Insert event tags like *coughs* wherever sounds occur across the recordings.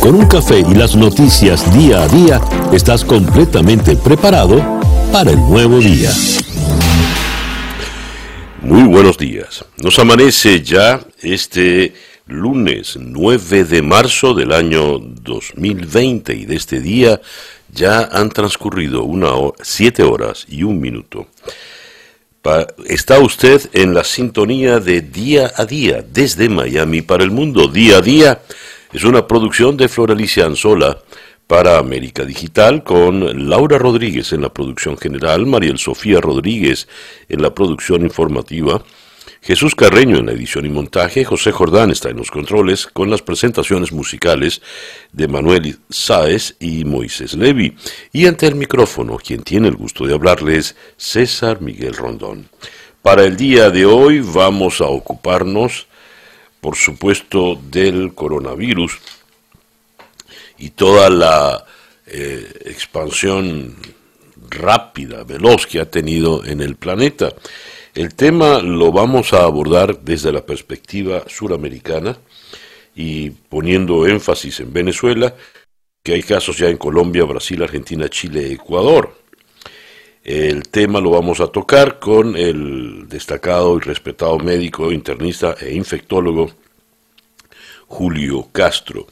Con un café y las noticias día a día, estás completamente preparado para el nuevo día. Muy buenos días. Nos amanece ya este lunes 9 de marzo del año 2020 y de este día ya han transcurrido una siete horas y un minuto. Está usted en la sintonía de Día a Día desde Miami para el mundo. Día a Día es una producción de Floralicia Anzola para América Digital con Laura Rodríguez en la producción general, Mariel Sofía Rodríguez en la producción informativa Jesús Carreño en la edición y montaje, José Jordán está en los controles con las presentaciones musicales de Manuel Sáez y Moisés Levi. Y ante el micrófono, quien tiene el gusto de hablarles, César Miguel Rondón. Para el día de hoy vamos a ocuparnos, por supuesto, del coronavirus y toda la eh, expansión rápida, veloz que ha tenido en el planeta. El tema lo vamos a abordar desde la perspectiva suramericana y poniendo énfasis en Venezuela, que hay casos ya en Colombia, Brasil, Argentina, Chile, Ecuador. El tema lo vamos a tocar con el destacado y respetado médico, internista e infectólogo Julio Castro.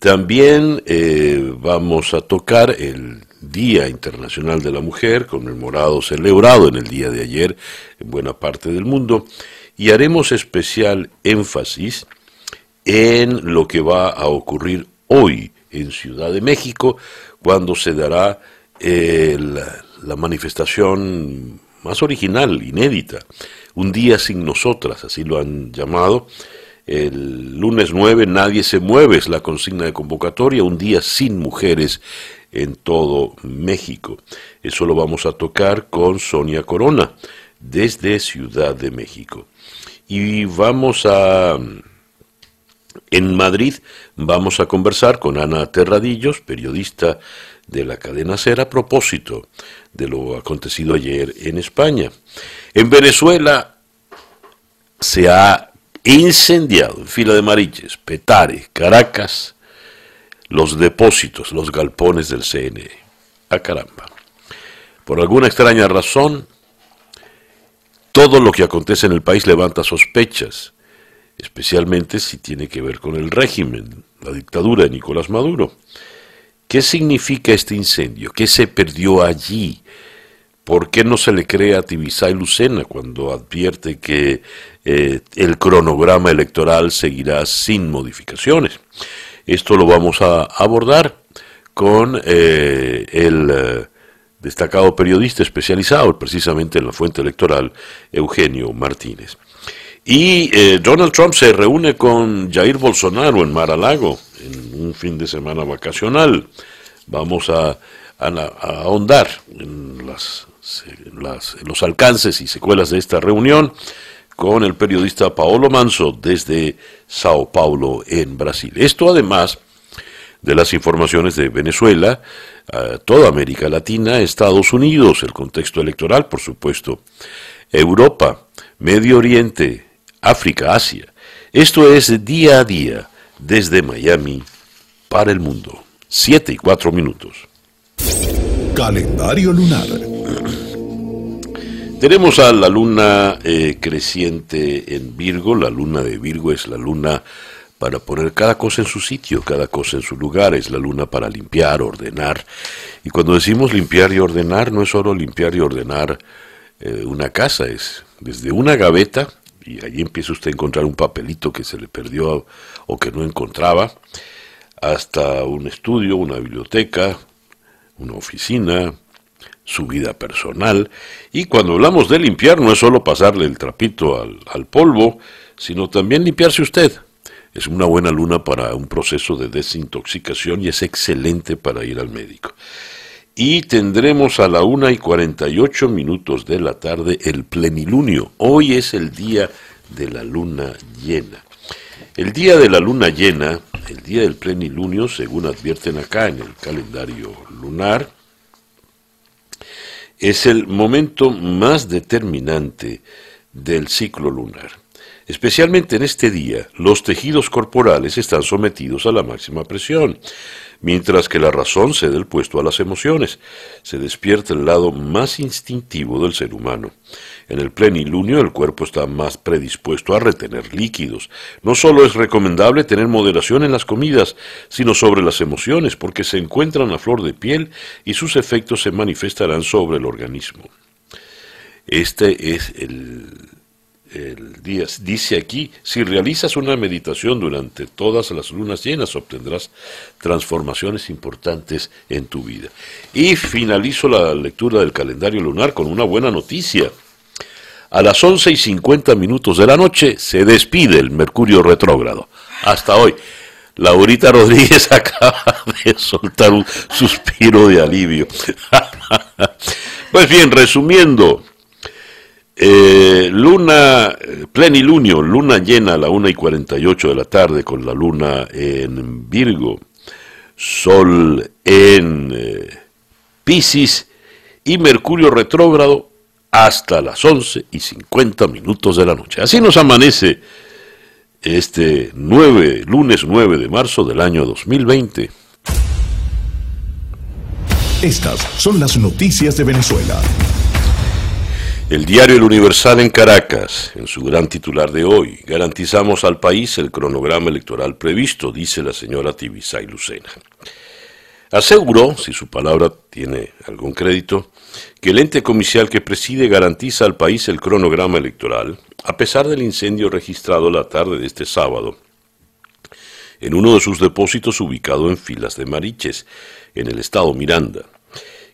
También eh, vamos a tocar el Día Internacional de la Mujer, conmemorado, celebrado en el día de ayer en buena parte del mundo, y haremos especial énfasis en lo que va a ocurrir hoy en Ciudad de México, cuando se dará eh, la, manifestación más original, inédita, un día sin nosotras, así lo han llamado, el lunes 9 nadie se mueve, es la consigna de convocatoria, un día sin mujeres en todo México. Eso lo vamos a tocar con Sonia Corona desde Ciudad de México. Y vamos a... En Madrid vamos a conversar con Ana Terradillos, periodista de la cadena SER, a propósito de lo acontecido ayer en España. En Venezuela se ha incendiado en fila de Mariches, Petare, Caracas, los depósitos, los galpones del CNE. A ah, caramba. Por alguna extraña razón, todo lo que acontece en el país levanta sospechas, especialmente si tiene que ver con el régimen, la dictadura de Nicolás Maduro. ¿Qué significa este incendio? ¿Qué se perdió allí? ¿Por qué no se le cree a Tibisay Lucena cuando advierte que eh, el cronograma electoral seguirá sin modificaciones? Esto lo vamos a abordar con eh, el eh, destacado periodista especializado precisamente en la fuente electoral, Eugenio Martínez. Y Donald Trump se reúne con Jair Bolsonaro en Mar-a-Lago en un fin de semana vacacional. Vamos a, ahondar en los alcances y secuelas de esta reunión con el periodista Paolo Manso desde Sao Paulo, en Brasil. Esto además de las informaciones de Venezuela, toda América Latina, Estados Unidos, el contexto electoral, por supuesto, Europa, Medio Oriente, África, Asia. Esto es día a día desde Miami para el mundo. Siete y cuatro minutos. Calendario lunar. Tenemos a la luna eh, creciente en Virgo, la luna de Virgo es la luna para poner cada cosa en su sitio, cada cosa en su lugar, es la luna para limpiar, ordenar. Y cuando decimos limpiar y ordenar, no es solo limpiar y ordenar eh, una casa, es desde una gaveta, y allí empieza usted a encontrar un papelito que se le perdió o que no encontraba, hasta un estudio, una biblioteca, una oficina, su vida personal. Y cuando hablamos de limpiar, no es solo pasarle el trapito al, polvo, sino también limpiarse usted. Es una buena luna para un proceso de desintoxicación y es excelente para ir al médico. Y tendremos a la una y 48 minutos de la tarde el plenilunio. Hoy es el día de la luna llena. El día de la luna llena, el día del plenilunio, según advierten acá en el calendario lunar, es el momento más determinante del ciclo lunar. Especialmente en este día, los tejidos corporales están sometidos a la máxima presión, mientras que la razón cede el puesto a las emociones. Se despierta el lado más instintivo del ser humano. En el plenilunio el cuerpo está más predispuesto a retener líquidos. No solo es recomendable tener moderación en las comidas, sino sobre las emociones, porque se encuentran a flor de piel y sus efectos se manifestarán sobre el organismo. Este es el, el día. Dice aquí, si realizas una meditación durante todas las lunas llenas, obtendrás transformaciones importantes en tu vida. Y finalizo la lectura del calendario lunar con una buena noticia. A las 11 y 50 minutos de la noche se despide el Mercurio retrógrado. Hasta hoy. Laurita Rodríguez *laughs* acaba de soltar un suspiro de alivio. *laughs* pues bien, resumiendo, eh, luna, plenilunio, luna llena a la 1 y 48 de la tarde con la luna en Virgo, sol en eh, Pisces y Mercurio retrógrado hasta las 11 y 50 minutos de la noche. Así nos amanece este 9, lunes 9 de marzo del año 2020. Estas son las noticias de Venezuela. El diario El Universal en Caracas, en su gran titular de hoy, garantizamos al país el cronograma electoral previsto, dice la señora Tibisay Lucena. Aseguró, si su palabra tiene algún crédito, que el ente comicial que preside garantiza al país el cronograma electoral, a pesar del incendio registrado la tarde de este sábado en uno de sus depósitos ubicado en Filas de Mariches, en el estado Miranda.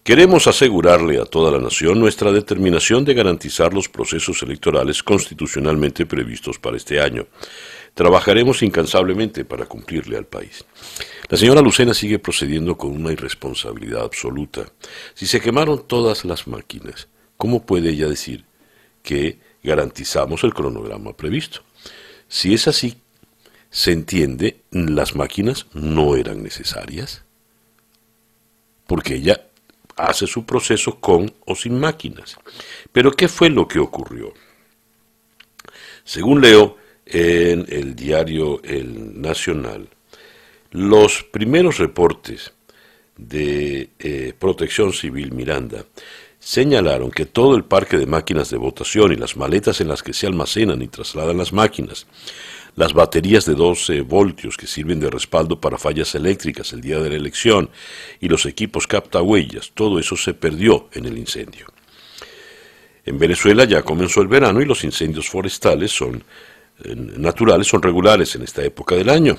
Queremos asegurarle a toda la nación nuestra determinación de garantizar los procesos electorales constitucionalmente previstos para este año. Trabajaremos incansablemente para cumplirle al país. La señora Lucena sigue procediendo con una irresponsabilidad absoluta. Si se quemaron todas las máquinas, ¿cómo puede ella decir que garantizamos el cronograma previsto? Si es así, se entiende, las máquinas no eran necesarias, porque ella hace su proceso con o sin máquinas. Pero ¿qué fue lo que ocurrió? Según leo en el diario El Nacional, los primeros reportes de eh, Protección Civil Miranda señalaron que todo el parque de máquinas de votación y las maletas en las que se almacenan y trasladan las máquinas, las baterías de 12 voltios que sirven de respaldo para fallas eléctricas el día de la elección y los equipos captahuellas, todo eso se perdió en el incendio. En Venezuela ya comenzó el verano y los incendios forestales son naturales son regulares en esta época del año.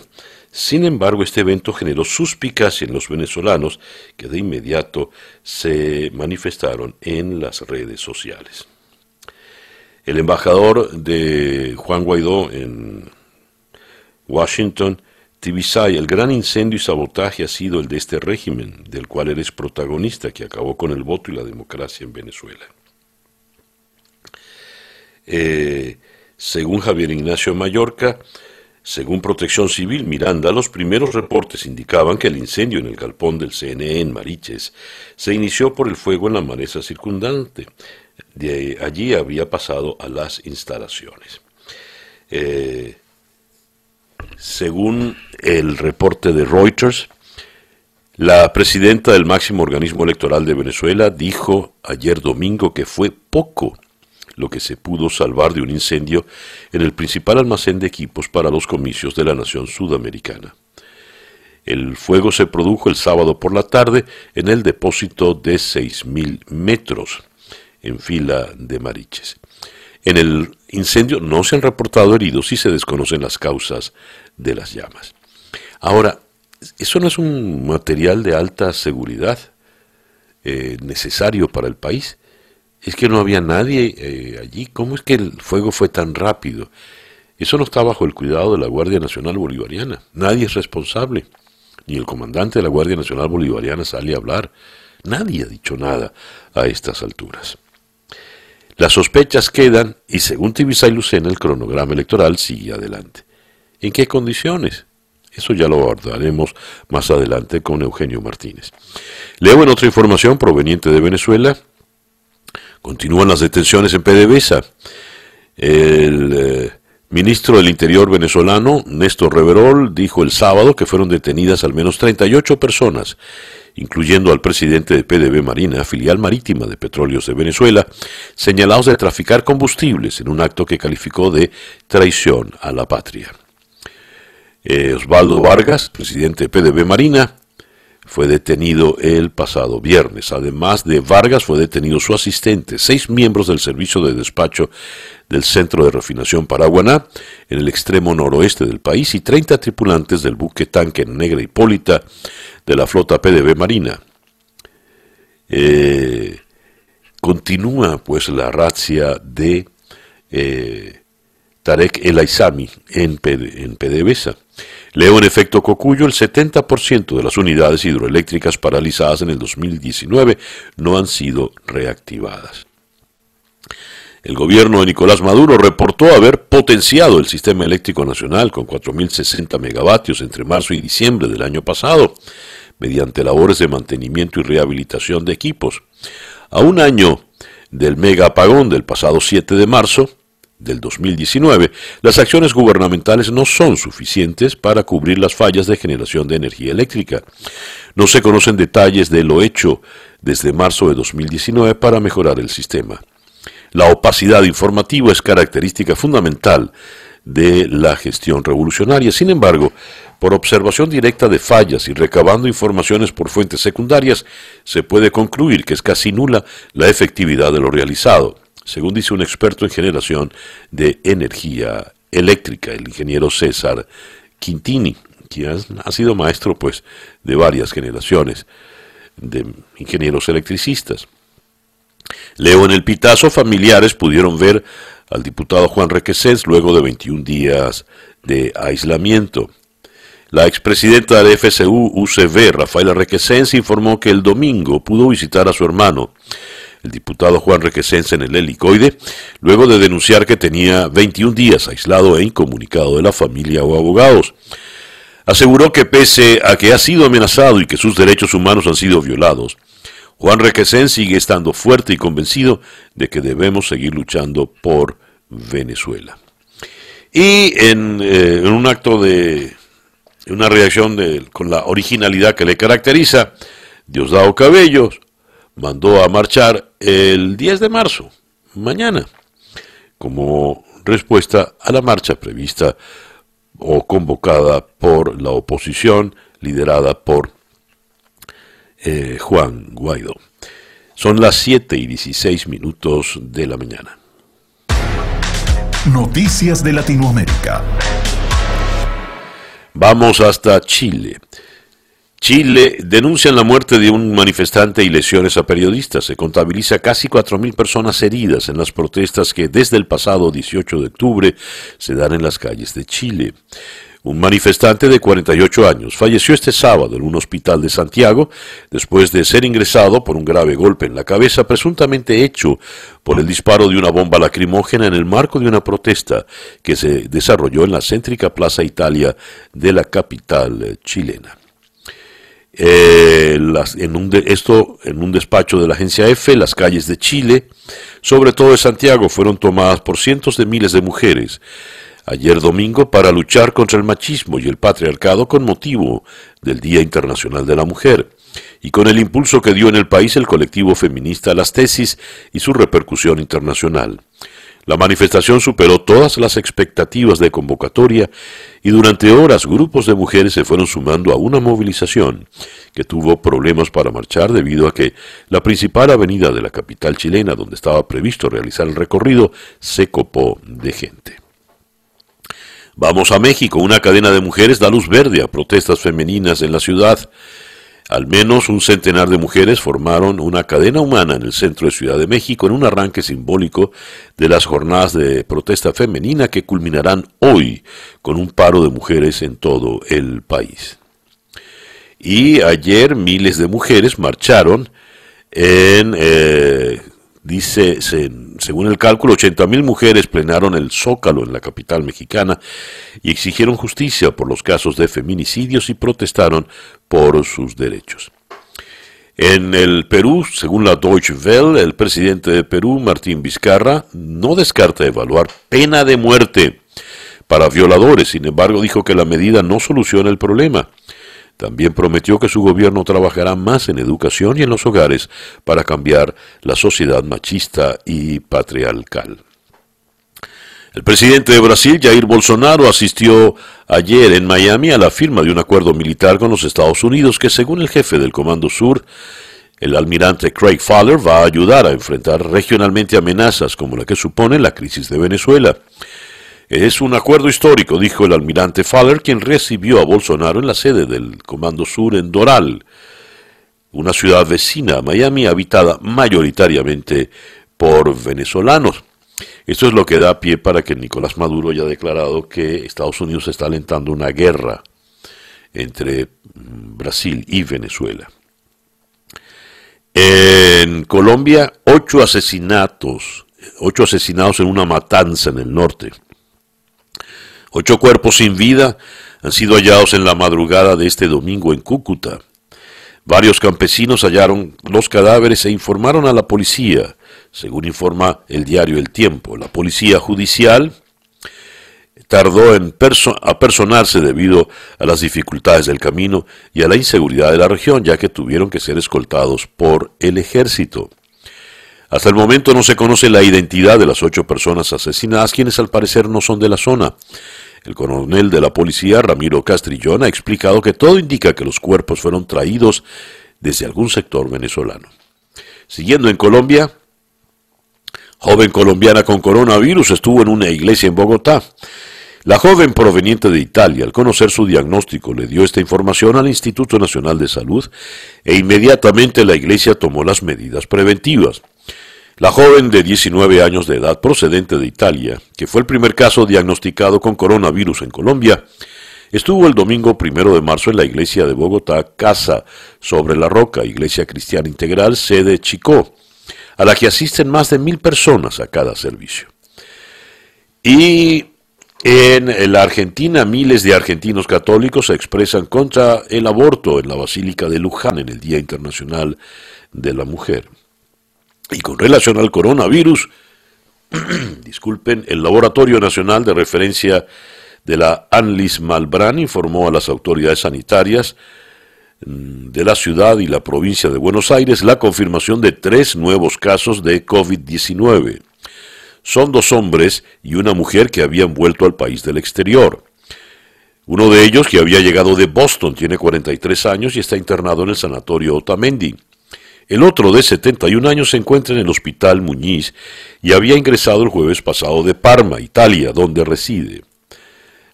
Sin embargo, este evento generó suspicacia en los venezolanos que de inmediato se manifestaron en las redes sociales. El embajador de Juan Guaidó en Washington, Tibisay, el gran incendio y sabotaje ha sido el de este régimen, del cual eres protagonista, que acabó con el voto y la democracia en Venezuela. Eh, según Javier Ignacio Mallorca, según Protección Civil Miranda, los primeros reportes indicaban que el incendio en el galpón del CNE en Mariches se inició por el fuego en la maleza circundante. De allí había pasado a las instalaciones. Eh, según el reporte de Reuters, la presidenta del máximo organismo electoral de Venezuela dijo ayer domingo que fue poco lo que se pudo salvar de un incendio en el principal almacén de equipos para los comicios de la nación sudamericana. El fuego se produjo el sábado por la tarde en el depósito de 6.000 metros en fila de Mariches. En el incendio no se han reportado heridos y se desconocen las causas de las llamas. Ahora, eso no es un material de alta seguridad eh, necesario para el país. Es que no había nadie eh, allí. ¿Cómo es que el fuego fue tan rápido? Eso no está bajo el cuidado de la Guardia Nacional Bolivariana. Nadie es responsable. Ni el comandante de la Guardia Nacional Bolivariana sale a hablar. Nadie ha dicho nada a estas alturas. Las sospechas quedan y según Tibisay Lucena el cronograma electoral sigue adelante. ¿En qué condiciones? Eso ya lo abordaremos más adelante con Eugenio Martínez. Leo en otra información proveniente de Venezuela. Continúan las detenciones en PDVSA. El eh, Ministro del Interior venezolano, Néstor Reverol, dijo el sábado que fueron detenidas al menos 38 personas, incluyendo al presidente de PDB Marina, filial marítima de Petróleos de Venezuela, señalados de traficar combustibles en un acto que calificó de traición a la patria. Eh, Osvaldo Vargas, presidente de PDB Marina, fue detenido el pasado viernes. Además de Vargas, fue detenido su asistente, seis miembros del servicio de despacho del Centro de Refinación Paraguaná, en el extremo noroeste del país, y 30 tripulantes del buque tanque Negra Hipólita de la flota PDB Marina. Eh, continúa pues la razzia de eh, Tarek El Aizami en, en PDVSA. Leo en efecto Cocuyo, el 70% de las unidades hidroeléctricas paralizadas en el 2019 no han sido reactivadas. El gobierno de Nicolás Maduro reportó haber potenciado el sistema eléctrico nacional con 4.060 megavatios entre marzo y diciembre del año pasado, mediante labores de mantenimiento y rehabilitación de equipos. A un año del mega apagón del pasado 7 de marzo, del 2019, las acciones gubernamentales no son suficientes para cubrir las fallas de generación de energía eléctrica. No se conocen detalles de lo hecho desde marzo de 2019 para mejorar el sistema. La opacidad informativa es característica fundamental de la gestión revolucionaria. Sin embargo, por observación directa de fallas y recabando informaciones por fuentes secundarias, se puede concluir que es casi nula la efectividad de lo realizado según dice un experto en generación de energía eléctrica, el ingeniero César Quintini, quien ha sido maestro pues de varias generaciones de ingenieros electricistas. Leo en el pitazo, familiares pudieron ver al diputado Juan Requesens luego de 21 días de aislamiento. La expresidenta del FSU UCB, Rafaela Requesens, informó que el domingo pudo visitar a su hermano, el diputado Juan Requesens en el helicoide, luego de denunciar que tenía 21 días aislado e incomunicado de la familia o abogados. Aseguró que pese a que ha sido amenazado y que sus derechos humanos han sido violados, Juan Requesens sigue estando fuerte y convencido de que debemos seguir luchando por Venezuela. Y en, eh, un acto de una reacción con la originalidad que le caracteriza, Diosdado Cabellos mandó a marchar el 10 de marzo, mañana, como respuesta a la marcha prevista o convocada por la oposición liderada por eh, Juan Guaidó. Son las 7 y 16 minutos de la mañana. Noticias de Latinoamérica. Vamos hasta Chile. Chile denuncian la muerte de un manifestante y lesiones a periodistas. Se contabiliza casi 4.000 personas heridas en las protestas que desde el pasado 18 de octubre se dan en las calles de Chile. Un manifestante de 48 años falleció este sábado en un hospital de Santiago después de ser ingresado por un grave golpe en la cabeza presuntamente hecho por el disparo de una bomba lacrimógena en el marco de una protesta que se desarrolló en la céntrica Plaza Italia de la capital chilena. Eh, en un esto en un despacho de la agencia F, las calles de Chile, sobre todo de Santiago, fueron tomadas por cientos de miles de mujeres ayer domingo para luchar contra el machismo y el patriarcado con motivo del Día Internacional de la Mujer y con el impulso que dio en el país el colectivo feminista Las Tesis y su repercusión internacional. La manifestación superó todas las expectativas de convocatoria y durante horas grupos de mujeres se fueron sumando a una movilización que tuvo problemas para marchar debido a que la principal avenida de la capital chilena donde estaba previsto realizar el recorrido se copó de gente. Vamos a México, una cadena de mujeres da luz verde a protestas femeninas en la ciudad. Al menos un centenar de mujeres formaron una cadena humana en el centro de Ciudad de México en un arranque simbólico de las jornadas de protesta femenina que culminarán hoy con un paro de mujeres en todo el país. Y ayer miles de mujeres marcharon en eh, Dice, según el cálculo, 80.000 mujeres plenaron el Zócalo en la capital mexicana y exigieron justicia por los casos de feminicidios y protestaron por sus derechos. En el Perú, según la Deutsche Welle, el presidente de Perú, Martín Vizcarra, no descarta evaluar pena de muerte para violadores. Sin embargo, dijo que la medida no soluciona el problema. También prometió que su gobierno trabajará más en educación y en los hogares para cambiar la sociedad machista y patriarcal. El presidente de Brasil, Jair Bolsonaro, asistió ayer en Miami a la firma de un acuerdo militar con los Estados Unidos que, según el jefe del Comando Sur, el almirante Craig Fowler va a ayudar a enfrentar regionalmente amenazas como la que supone la crisis de Venezuela. Es un acuerdo histórico, dijo el almirante Fowler, quien recibió a Bolsonaro en la sede del Comando Sur en Doral, una ciudad vecina a Miami habitada mayoritariamente por venezolanos. Esto es lo que da pie para que Nicolás Maduro haya declarado que Estados Unidos está alentando una guerra entre Brasil y Venezuela. En Colombia, ocho asesinatos, ocho asesinados en una matanza en el norte. Ocho cuerpos sin vida han sido hallados en la madrugada de este domingo en Cúcuta. Varios campesinos hallaron los cadáveres e informaron a la policía, según informa el diario El Tiempo. La policía judicial tardó en apersonarse debido a las dificultades del camino y a la inseguridad de la región, ya que tuvieron que ser escoltados por el ejército. Hasta el momento no se conoce la identidad de las ocho personas asesinadas, quienes al parecer no son de la zona. El coronel de la policía, Ramiro Castrillón, ha explicado que todo indica que los cuerpos fueron traídos desde algún sector venezolano. Siguiendo en Colombia, joven colombiana con coronavirus estuvo en una iglesia en Bogotá. La joven proveniente de Italia, al conocer su diagnóstico, le dio esta información al Instituto Nacional de Salud e inmediatamente la iglesia tomó las medidas preventivas. La joven de 19 años de edad procedente de Italia, que fue el primer caso diagnosticado con coronavirus en Colombia, estuvo el domingo primero de marzo en la iglesia de Bogotá, Casa sobre la Roca, iglesia cristiana integral, sede Chicó, a la que asisten más de mil personas a cada servicio. Y en la Argentina, miles de argentinos católicos se expresan contra el aborto en la Basílica de Luján en el Día Internacional de la Mujer. Y con relación al coronavirus, *clears throat* disculpen, el Laboratorio Nacional de Referencia de la ANLIS Malbrán informó a las autoridades sanitarias mm, de la ciudad y la provincia de Buenos Aires la confirmación de tres nuevos casos de COVID-19 son dos hombres y una mujer que habían vuelto al país del exterior. Uno de ellos, que había llegado de Boston, tiene 43 años y está internado en el sanatorio Otamendi. El otro, de 71 años, se encuentra en el hospital Muñiz y había ingresado el jueves pasado de Parma, Italia, donde reside.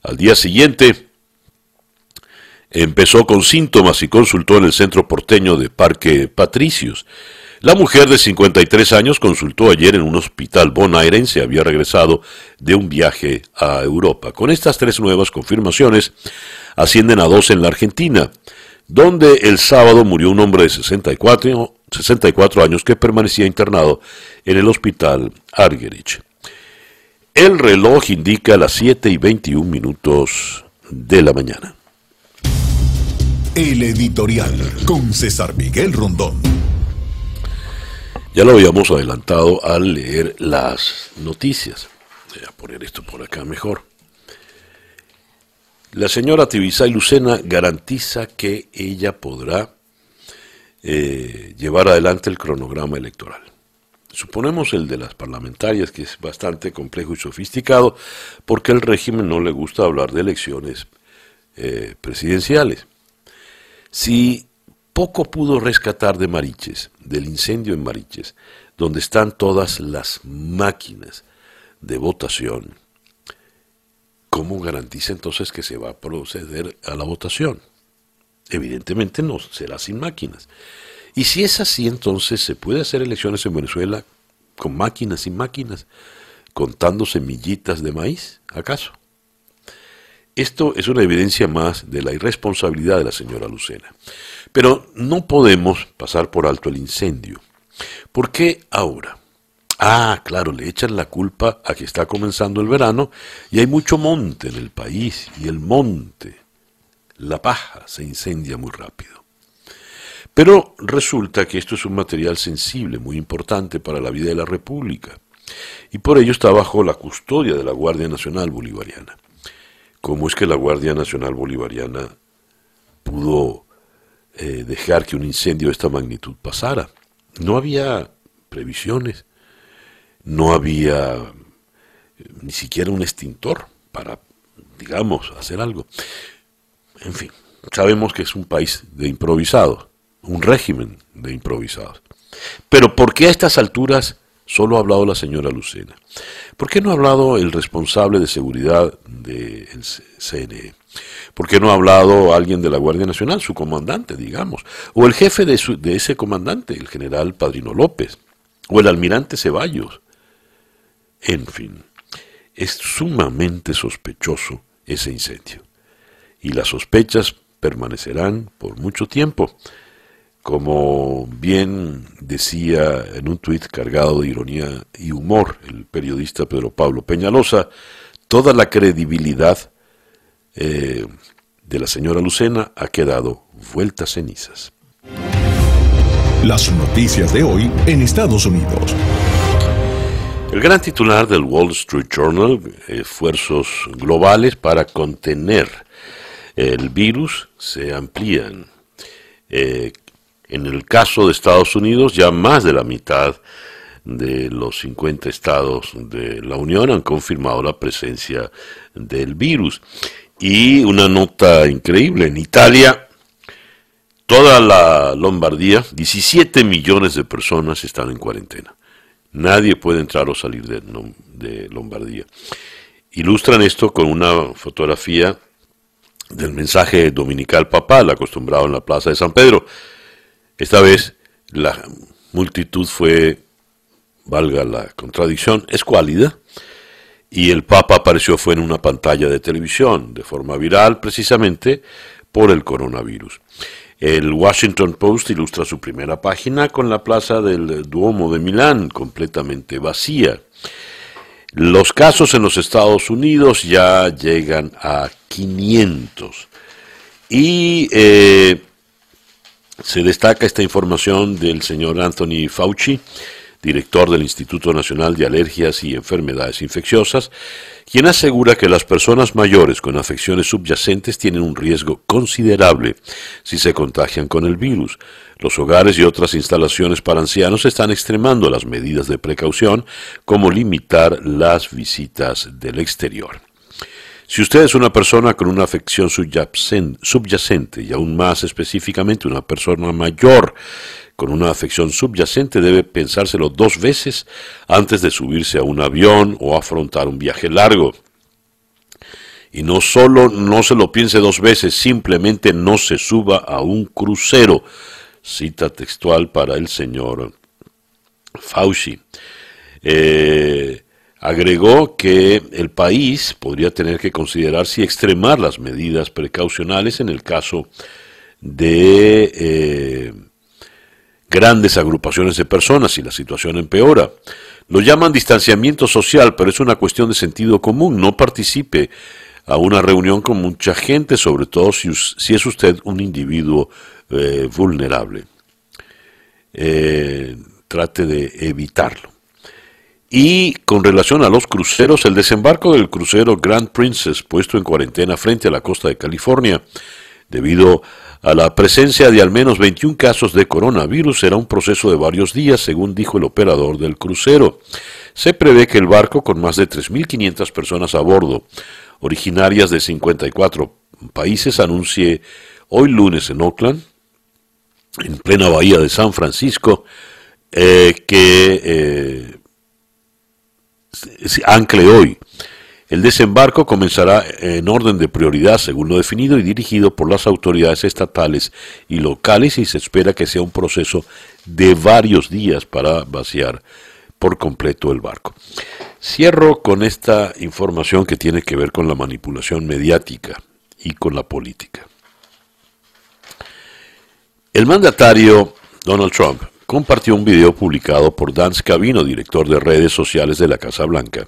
Al día siguiente, empezó con síntomas y consultó en el centro porteño de Parque Patricios. La mujer de 53 años consultó ayer en un hospital bonaerense, había regresado de un viaje a Europa. Con estas tres nuevas confirmaciones, ascienden a dos en la Argentina, donde el sábado murió un hombre de 64, 64 años que permanecía internado en el hospital Argerich. El reloj indica las 7 y 21 minutos de la mañana. El editorial con César Miguel Rondón. Ya lo habíamos adelantado al leer las noticias. Voy a poner esto por acá mejor. La señora Tibisay Lucena garantiza que ella podrá eh, llevar adelante el cronograma electoral. Suponemos el de las parlamentarias, que es bastante complejo y sofisticado, porque al régimen no le gusta hablar de elecciones eh, presidenciales. Si poco pudo rescatar de Mariches, del incendio en Mariches, donde están todas las máquinas de votación, ¿cómo garantiza entonces que se va a proceder a la votación? Evidentemente no será sin máquinas. Y si es así, entonces se puede hacer elecciones en Venezuela con máquinas sin máquinas, contando semillitas de maíz, ¿acaso? Esto es una evidencia más de la irresponsabilidad de la señora Lucena. Pero no podemos pasar por alto el incendio. ¿Por qué ahora? Ah, claro, le echan la culpa a que está comenzando el verano y hay mucho monte en el país y el monte, la paja, se incendia muy rápido. Pero resulta que esto es un material sensible, muy importante para la vida de la República, y por ello está bajo la custodia de la Guardia Nacional Bolivariana. cómo es que la Guardia Nacional Bolivariana pudo eh, dejar que un incendio de esta magnitud pasara. No había previsiones, no había eh, ni siquiera un extintor para, digamos, hacer algo. En fin, sabemos que es un país de improvisados, un régimen de improvisados. Pero ¿por qué a estas alturas solo ha hablado la señora Lucena? ¿Por qué no ha hablado el responsable de seguridad del CNE? ¿Por qué no ha hablado alguien de la Guardia Nacional, su comandante, digamos? O el jefe de, de ese comandante, el general Padrino López, o el almirante Ceballos. En fin, es sumamente sospechoso ese incendio. Y las sospechas permanecerán por mucho tiempo. Como bien decía en un tuit cargado de ironía y humor el periodista Pedro Pablo Peñalosa, toda la credibilidad eh, de la señora Lucena ha quedado vueltas cenizas. Las noticias de hoy en Estados Unidos. El gran titular del Wall Street Journal, esfuerzos globales para contener el virus, se amplían. Eh, en el caso de Estados Unidos, ya más de la mitad de los 50 estados de la Unión han confirmado la presencia del virus. Y una nota increíble, en Italia, toda la Lombardía, 17 millones de personas están en cuarentena. Nadie puede entrar o salir de, de Lombardía. Ilustran esto con una fotografía del mensaje dominical papal acostumbrado en la plaza de San Pedro. Esta vez la multitud fue, valga la contradicción, escuálida y el Papa apareció fue en una pantalla de televisión de forma viral precisamente por el coronavirus. El Washington Post ilustra su primera página con la plaza del Duomo de Milán completamente vacía. Los casos en los Estados Unidos ya llegan a 500. Y eh, se destaca esta información del señor Anthony Fauci, director del Instituto Nacional de Alergias y Enfermedades Infecciosas, quien asegura que las personas mayores con afecciones subyacentes tienen un riesgo considerable si se contagian con el virus. Los hogares y otras instalaciones para ancianos están extremando las medidas de precaución, como limitar las visitas del exterior. Si usted es una persona con una afección subyacente y aún más específicamente una persona mayor con una afección subyacente debe pensárselo dos veces antes de subirse a un avión o afrontar un viaje largo. Y no solo no se lo piense dos veces, simplemente no se suba a un crucero. Cita textual para el señor Fauci. Eh, agregó que el país podría tener que considerar si extremar las medidas precaucionales en el caso de eh, grandes agrupaciones de personas y la situación empeora. Lo llaman distanciamiento social, pero es una cuestión de sentido común. No participe a una reunión con mucha gente, sobre todo si, es usted un individuo eh, vulnerable. Eh, trate de evitarlo. Y con relación a los cruceros, el desembarco del crucero Grand Princess, puesto en cuarentena frente a la costa de California, debido a la presencia de al menos 21 casos de coronavirus será un proceso de varios días, según dijo el operador del crucero. Se prevé que el barco, con más de 3.500 personas a bordo, originarias de 54 países, anuncie hoy lunes en Oakland, en plena bahía de San Francisco, eh, que eh, ancle hoy el desembarco comenzará en orden de prioridad según lo definido y dirigido por las autoridades estatales y locales y se espera que sea un proceso de varios días para vaciar por completo el barco. Cierro con esta información que tiene que ver con la manipulación mediática y con la política. El mandatario Donald Trump compartió un video publicado por Dan Scavino, director de redes sociales de la Casa Blanca,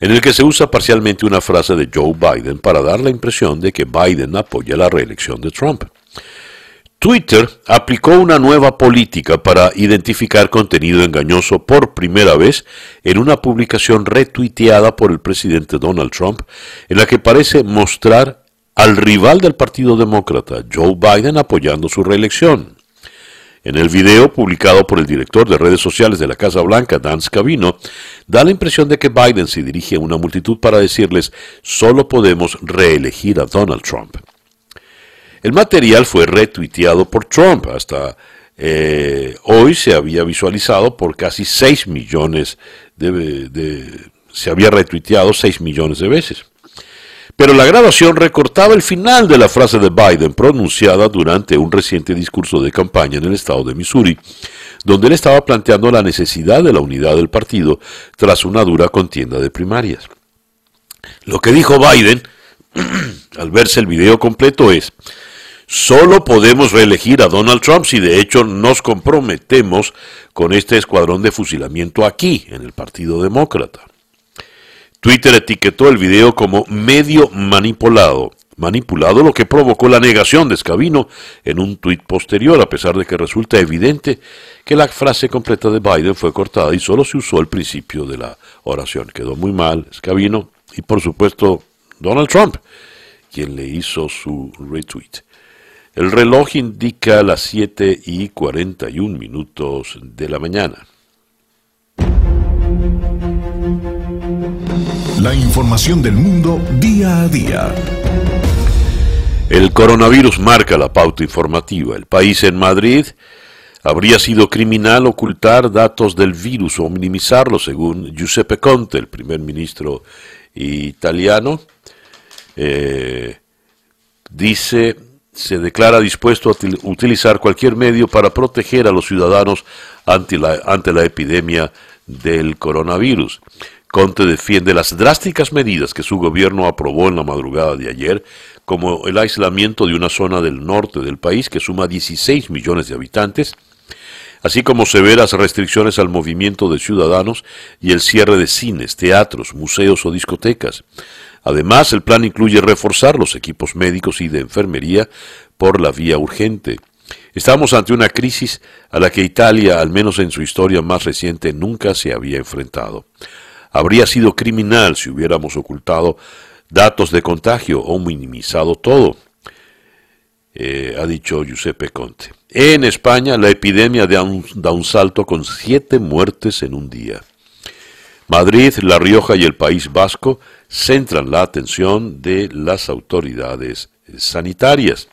en el que se usa parcialmente una frase de Joe Biden para dar la impresión de que Biden apoya la reelección de Trump. Twitter aplicó una nueva política para identificar contenido engañoso por primera vez en una publicación retuiteada por el presidente Donald Trump, en la que parece mostrar al rival del Partido Demócrata, Joe Biden, apoyando su reelección. En el video publicado por el director de redes sociales de la Casa Blanca, Dan Scavino, da la impresión de que Biden se dirige a una multitud para decirles solo podemos reelegir a Donald Trump. El material fue retuiteado por Trump. Hasta eh, hoy se había visualizado por casi 6 millones de, se había retuiteado 6 millones de veces. Pero la grabación recortaba el final de la frase de Biden pronunciada durante un reciente discurso de campaña en el estado de Missouri, donde él estaba planteando la necesidad de la unidad del partido tras una dura contienda de primarias. Lo que dijo Biden *clears throat* al verse el video completo es, Solo podemos reelegir a Donald Trump si de hecho nos comprometemos con este escuadrón de fusilamiento aquí, en el Partido Demócrata. Twitter etiquetó el video como medio manipulado, manipulado lo que provocó la negación de Scavino en un tuit posterior, a pesar de que resulta evidente que la frase completa de Biden fue cortada y solo se usó el principio de la oración. Quedó muy mal Scavino y por supuesto Donald Trump, quien le hizo su retweet. El reloj indica las 7 y 41 minutos de la mañana. La información del mundo día a día. El coronavirus marca la pauta informativa. El país en Madrid habría sido criminal ocultar datos del virus o minimizarlo, según Giuseppe Conte, el primer ministro italiano. Eh, dice se declara dispuesto a utilizar cualquier medio para proteger a los ciudadanos ante la, ante la epidemia del coronavirus. Conte defiende las drásticas medidas que su gobierno aprobó en la madrugada de ayer, como el aislamiento de una zona del norte del país que suma 16 millones de habitantes, así como severas restricciones al movimiento de ciudadanos y el cierre de cines, teatros, museos o discotecas. Además, el plan incluye reforzar los equipos médicos y de enfermería por la vía urgente. Estamos ante una crisis a la que Italia, al menos en su historia más reciente, nunca se había enfrentado. Habría sido criminal si hubiéramos ocultado datos de contagio o minimizado todo, eh, ha dicho Giuseppe Conte. En España, la epidemia da un, da un salto con siete muertes en un día. Madrid, La Rioja y el País Vasco centran la atención de las autoridades sanitarias.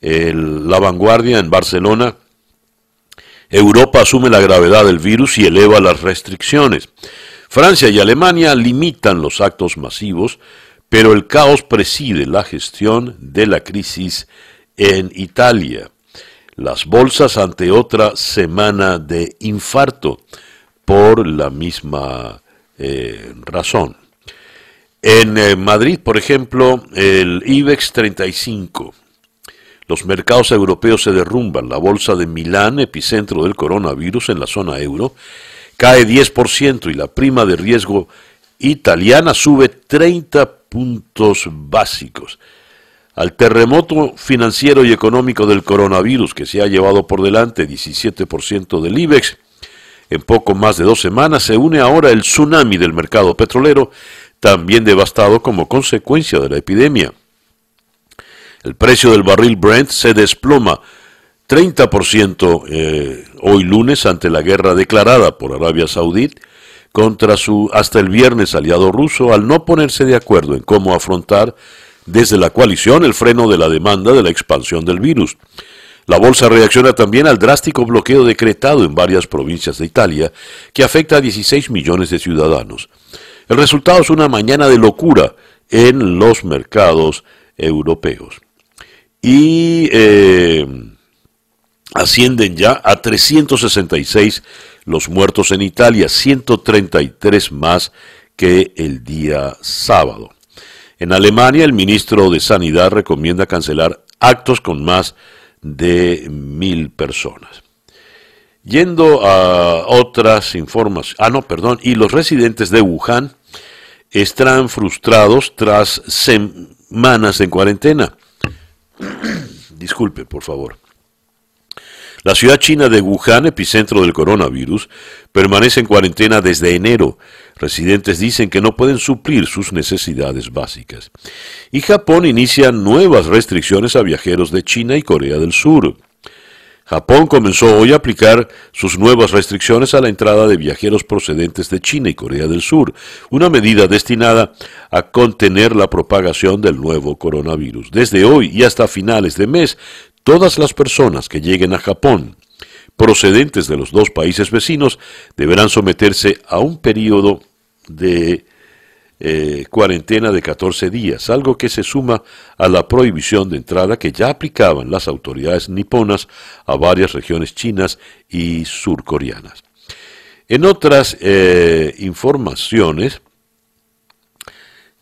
la vanguardia en Barcelona, Europa asume la gravedad del virus y eleva las restricciones. Francia y Alemania limitan los actos masivos, pero el caos preside la gestión de la crisis en Italia. Las bolsas ante otra semana de infarto por la misma eh, razón. En eh, Madrid, por ejemplo, el IBEX 35. Los mercados europeos se derrumban. La bolsa de Milán, epicentro del coronavirus en la zona euro, cae 10% y la prima de riesgo italiana sube 30 puntos básicos. Al terremoto financiero y económico del coronavirus que se ha llevado por delante 17% del IBEX, en poco más de dos semanas se une ahora el tsunami del mercado petrolero, también devastado como consecuencia de la epidemia. El precio del barril Brent se desploma 30% eh, hoy lunes ante la guerra declarada por Arabia Saudí contra su hasta el viernes aliado ruso al no ponerse de acuerdo en cómo afrontar desde la coalición el freno de la demanda de la expansión del virus. La bolsa reacciona también al drástico bloqueo decretado en varias provincias de Italia, que afecta a 16 millones de ciudadanos. El resultado es una mañana de locura en los mercados europeos. Y eh, ascienden ya a 366 los muertos en Italia, 133 más que el día sábado. En Alemania, el ministro de Sanidad recomienda cancelar actos con más de mil personas. Yendo a otras informaciones, ah no, perdón, y los residentes de Wuhan están frustrados tras semanas en cuarentena. *coughs* Disculpe, por favor. La ciudad china de Wuhan, epicentro del coronavirus, permanece en cuarentena desde enero. Residentes dicen que no pueden suplir sus necesidades básicas. Y Japón inicia nuevas restricciones a viajeros de China y Corea del Sur. Japón comenzó hoy a aplicar sus nuevas restricciones a la entrada de viajeros procedentes de China y Corea del Sur, una medida destinada a contener la propagación del nuevo coronavirus. Desde hoy y hasta finales de mes, todas las personas que lleguen a Japón procedentes de los dos países vecinos deberán someterse a un periodo de eh, cuarentena de 14 días, algo que se suma a la prohibición de entrada que ya aplicaban las autoridades niponas a varias regiones chinas y surcoreanas. En otras eh, informaciones,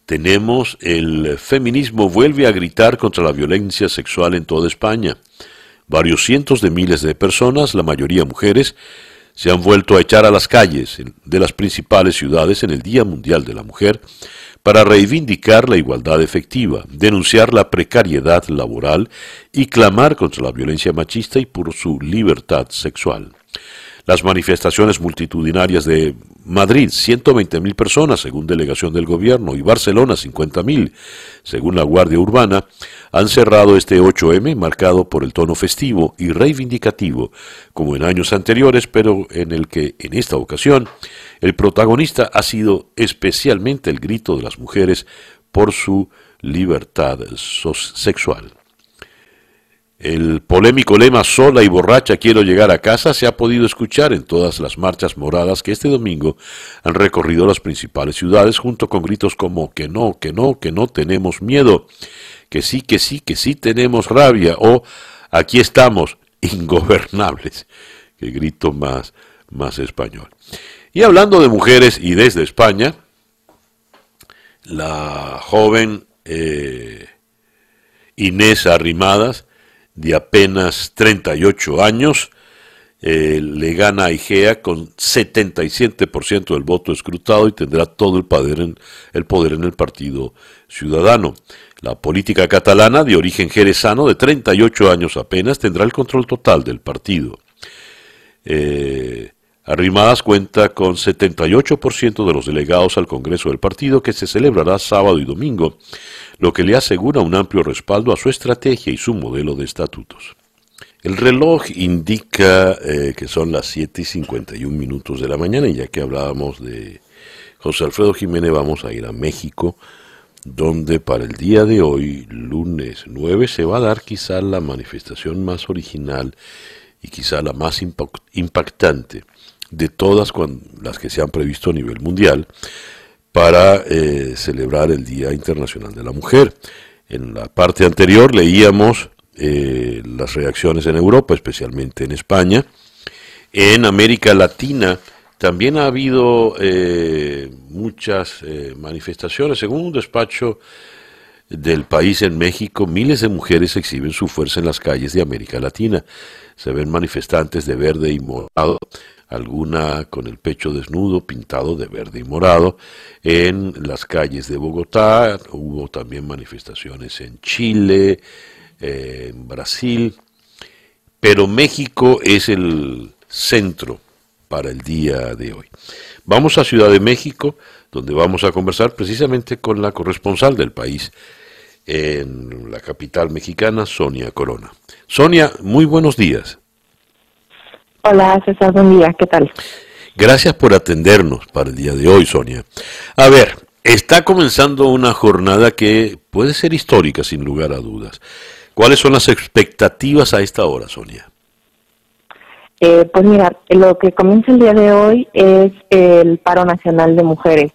tenemos el feminismo vuelve a gritar contra la violencia sexual en toda España. Varios cientos de miles de personas, la mayoría mujeres, se han vuelto a echar a las calles de las principales ciudades en el Día Mundial de la Mujer para reivindicar la igualdad efectiva, denunciar la precariedad laboral y clamar contra la violencia machista y por su libertad sexual. Las manifestaciones multitudinarias de Madrid, 120.000 personas según delegación del gobierno, y Barcelona, 50.000 según la Guardia Urbana, han cerrado este 8M marcado por el tono festivo y reivindicativo, como en años anteriores, pero en el que en esta ocasión el protagonista ha sido especialmente el grito de las mujeres por su libertad sexual. El polémico lema sola y borracha quiero llegar a casa se ha podido escuchar en todas las marchas moradas que este domingo han recorrido las principales ciudades junto con gritos como que no, que no, que no tenemos miedo, que sí, que sí, que sí tenemos rabia o aquí estamos *laughs* ingobernables. Qué grito más, más español. Y hablando de mujeres y desde España, la joven eh, Inés Arrimadas de apenas 38 años, eh, le gana a Igea con 77% del voto escrutado y tendrá todo el poder, en, el Partido Ciudadano. La política catalana, de origen jerezano, de 38 años apenas, tendrá el control total del partido. Eh, Arrimadas cuenta con 78% de los delegados al Congreso del partido que se celebrará sábado y domingo lo que le asegura un amplio respaldo a su estrategia y su modelo de estatutos. El reloj indica eh, que son las 7 y 51 minutos de la mañana y ya que hablábamos de José Alfredo Jiménez vamos a ir a México donde para el día de hoy, lunes 9, se va a dar quizá la manifestación más original y quizá la más impactante de todas las que se han previsto a nivel mundial, para eh, celebrar el Día Internacional de la Mujer. En la parte anterior leíamos eh, las reacciones en Europa, especialmente en España. En América Latina también ha habido eh, muchas manifestaciones. Según un despacho del país en México, miles de mujeres exhiben su fuerza en las calles de América Latina. Se ven manifestantes de verde y morado alguna con el pecho desnudo, pintado de verde y morado, en las calles de Bogotá, hubo también manifestaciones en Chile, en Brasil, pero México es el centro para el día de hoy. Vamos a Ciudad de México, donde vamos a conversar precisamente con la corresponsal del país en la capital mexicana, Sonia Corona. Sonia, muy buenos días. Hola, César, buen día, ¿qué tal? Gracias por atendernos para el día de hoy, Sonia. A ver, está comenzando una jornada que puede ser histórica, sin lugar a dudas. ¿Cuáles son las expectativas a esta hora, Sonia? Eh, pues mira, lo que comienza el día de hoy es el paro nacional de mujeres.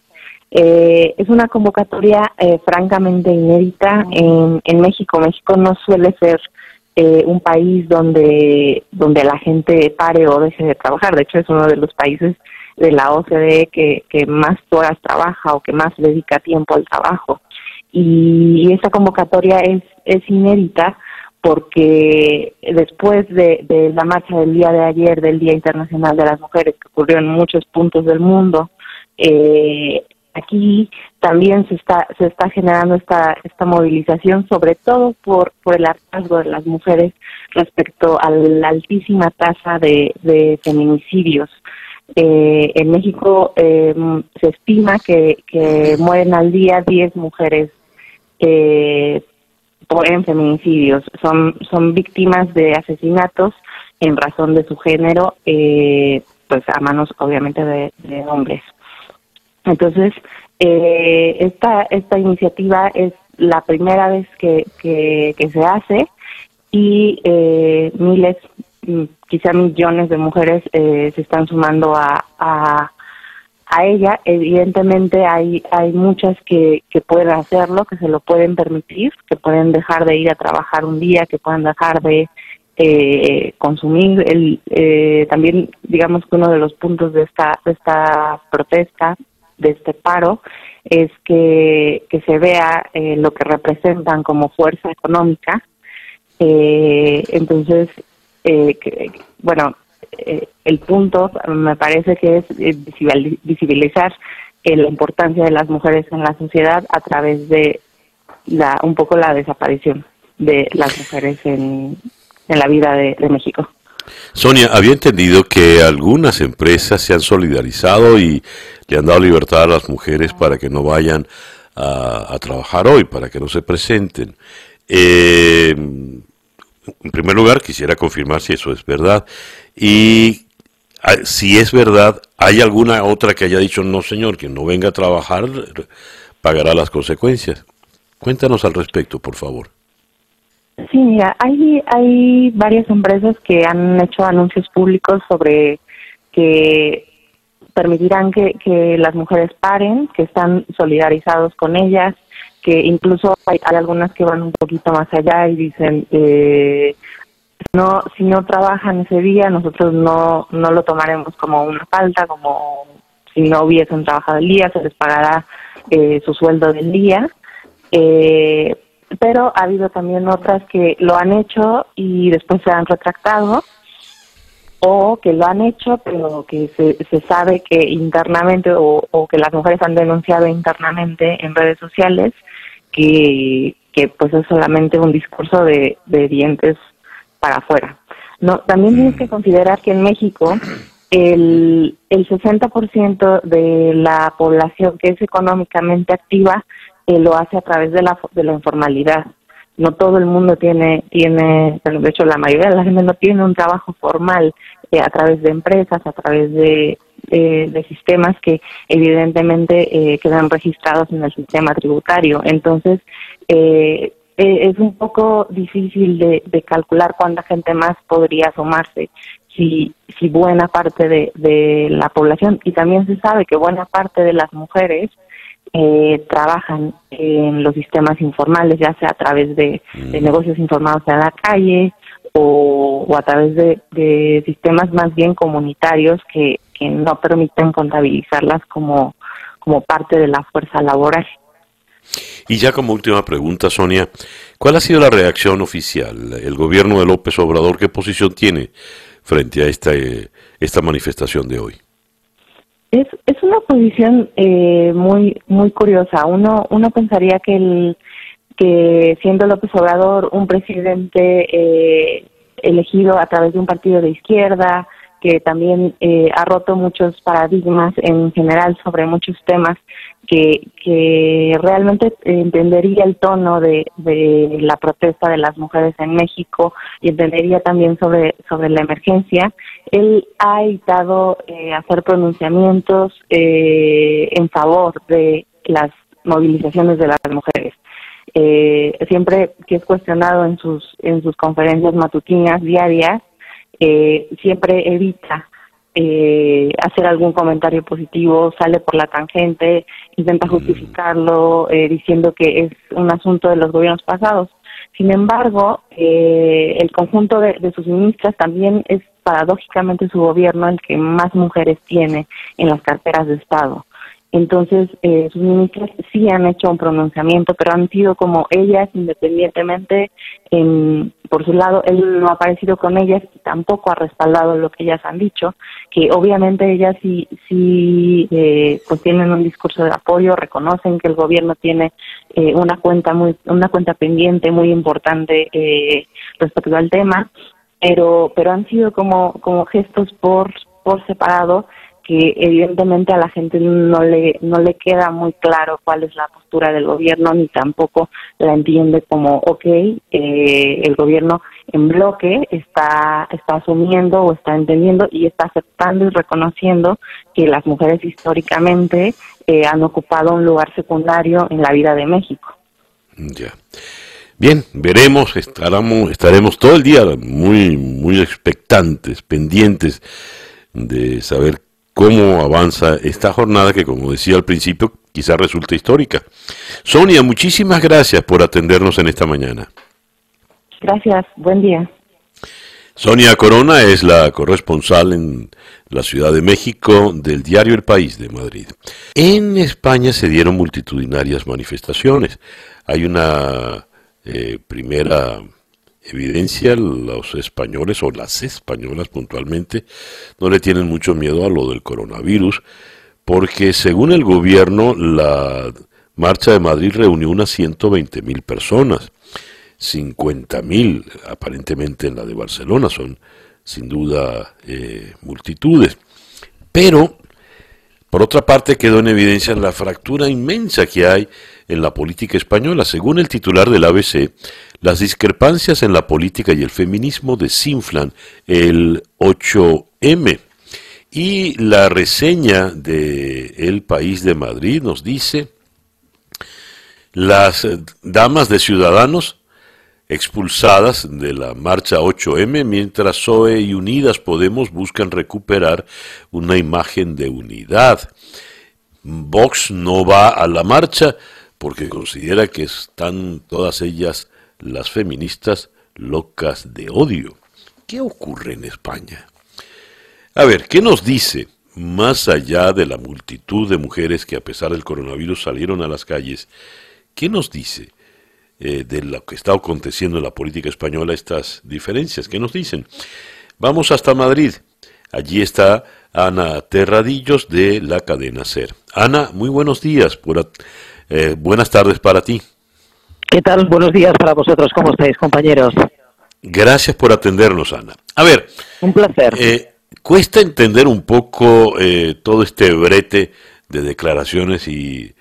Eh, es una convocatoria eh, francamente inédita en, en México. México no suele ser eh, un país donde, donde la gente pare o deje de trabajar. De hecho, es uno de los países de la OCDE que, que más horas trabaja o que más dedica tiempo al trabajo. Y, esta convocatoria es, es inédita porque después de, de, la marcha del día de ayer, del Día Internacional de las Mujeres, que ocurrió en muchos puntos del mundo, eh, aquí también se está se está generando esta esta movilización sobre todo por por el hartazgo de las mujeres respecto a la altísima tasa de, de feminicidios. Eh, en México eh, se estima que, mueren al día 10 mujeres eh, en feminicidios. Son son víctimas de asesinatos en razón de su género eh, pues a manos obviamente de hombres entonces, eh, esta, esta iniciativa es la primera vez que, que, se hace y eh, miles, mm, quizá millones de mujeres eh, se están sumando a, a, a, ella. Evidentemente hay, hay muchas que, que pueden hacerlo, que se lo pueden permitir, que pueden dejar de ir a trabajar un día, que pueden dejar de eh, consumir. El, eh, también digamos que uno de los puntos de esta, de esta protesta de este paro es que, que se vea eh, lo que representan como fuerza económica. Eh, entonces, eh, bueno, el punto me parece que es visibilizar la importancia de las mujeres en la sociedad a través de la, un poco la desaparición de las mujeres en, en la vida de México. Sonia, había entendido que algunas empresas se han solidarizado y le han dado libertad a las mujeres para que no vayan a, trabajar hoy, para que no se presenten. Eh, en primer lugar, quisiera confirmar si eso es verdad. Y ah, si es verdad, ¿hay alguna otra que haya dicho, no señor, quien no venga a trabajar pagará las consecuencias? Cuéntanos al respecto, por favor. Sí, mira, hay, hay varias empresas que han hecho anuncios públicos sobre que permitirán que, que las mujeres paren, que están solidarizados con ellas, que incluso hay, algunas que van un poquito más allá y dicen eh, no si no trabajan ese día nosotros no no lo tomaremos como una falta como si no hubiesen trabajado el día se les pagará eh, su sueldo del día. Eh, pero ha habido también otras que lo han hecho y después se han retractado o que lo han hecho pero que se, sabe que internamente o, que las mujeres han denunciado internamente en redes sociales que, que pues es solamente un discurso de, de dientes para afuera. No, también tienes que considerar que en México el, el 60% de la población que es económicamente activa lo hace a través de la, de la informalidad. No todo el mundo tiene, tiene, de hecho la mayoría de la gente no tiene un trabajo formal eh, a través de empresas, a través de, de sistemas que evidentemente eh, quedan registrados en el sistema tributario. Entonces, eh, e, es un poco difícil de, de, calcular cuánta gente más podría sumarse si, si buena parte de, de la población, y también se sabe que buena parte de las mujeres eh, trabajan en los sistemas informales, ya sea a través de, mm. negocios informados en la calle o, a través de, sistemas más bien comunitarios que, que no permiten contabilizarlas como, como parte de la fuerza laboral. Y ya como última pregunta, Sonia, ¿cuál ha sido la reacción oficial? ¿El gobierno de López Obrador qué posición tiene frente a esta, eh, esta manifestación de hoy? Es, es una posición eh, muy muy curiosa. Uno uno pensaría que el que siendo López Obrador un presidente eh, elegido a través de un partido de izquierda que también eh, ha roto muchos paradigmas en general sobre muchos temas que, realmente entendería el tono de, de la protesta de las mujeres en México y entendería también sobre, sobre la emergencia. Él ha evitado eh, hacer pronunciamientos eh, en favor de las movilizaciones de las mujeres. Eh, siempre que es cuestionado en sus en sus conferencias matutinas diarias eh, siempre evita eh, hacer algún comentario positivo, sale por la tangente, intenta mm. justificarlo eh, diciendo que es un asunto de los gobiernos pasados. Sin embargo, eh, el conjunto de, de, sus ministras también es paradójicamente su gobierno el que más mujeres tiene en las carteras de Estado. Entonces, eh, sus ministras sí han hecho un pronunciamiento, pero han sido como ellas, independientemente, en, por su lado, él no ha aparecido con ellas y tampoco ha respaldado lo que ellas han dicho, que obviamente ellas sí, sí eh, pues tienen un discurso de apoyo, reconocen que el gobierno tiene eh, una cuenta muy, una cuenta pendiente muy importante eh, respecto al tema, pero, pero han sido como, como gestos por, por separado que evidentemente a la gente no le no le queda muy claro cuál es la postura del gobierno ni tampoco la entiende como ok eh, el gobierno en bloque está está asumiendo o está entendiendo y está aceptando y reconociendo que las mujeres históricamente eh, han ocupado un lugar secundario en la vida de México. Ya. Bien, veremos, estaremos, estaremos todo el día muy, muy expectantes, pendientes de saber cómo avanza esta jornada que, como decía al principio, quizá resulte histórica. Sonia, muchísimas gracias por atendernos en esta mañana. Gracias, buen día. Sonia Corona es la corresponsal en la Ciudad de México del diario El País de Madrid. En España se dieron multitudinarias manifestaciones. Hay una eh, primera evidencia, los españoles o las españolas puntualmente no le tienen mucho miedo a lo del coronavirus, porque según el gobierno la marcha de Madrid reunió unas 120 mil personas, 50 mil aparentemente en la de Barcelona, son sin duda eh, multitudes. Pero, por otra parte, quedó en evidencia la fractura inmensa que hay en la política española. Según el titular del ABC, las discrepancias en la política y el feminismo desinflan el 8M. Y la reseña de El País de Madrid nos dice, las damas de Ciudadanos expulsadas de la marcha 8M, mientras SOE y Unidas Podemos buscan recuperar una imagen de unidad. Vox no va a la marcha porque considera que están todas ellas las feministas locas de odio. ¿Qué ocurre en España? A ver, ¿qué nos dice? Más allá de la multitud de mujeres que a pesar del coronavirus salieron a las calles, ¿qué nos dice eh, de lo que está aconteciendo en la política española estas diferencias? ¿Qué nos dicen? Vamos hasta Madrid. Allí está Ana Terradillos de la cadena Ser. Ana, muy buenos días, eh, buenas tardes para ti. ¿Qué tal? Buenos días para vosotros. ¿Cómo estáis, compañeros? Gracias por atendernos, Ana. A ver. Un placer. Eh, cuesta entender un poco eh, todo este brete de declaraciones y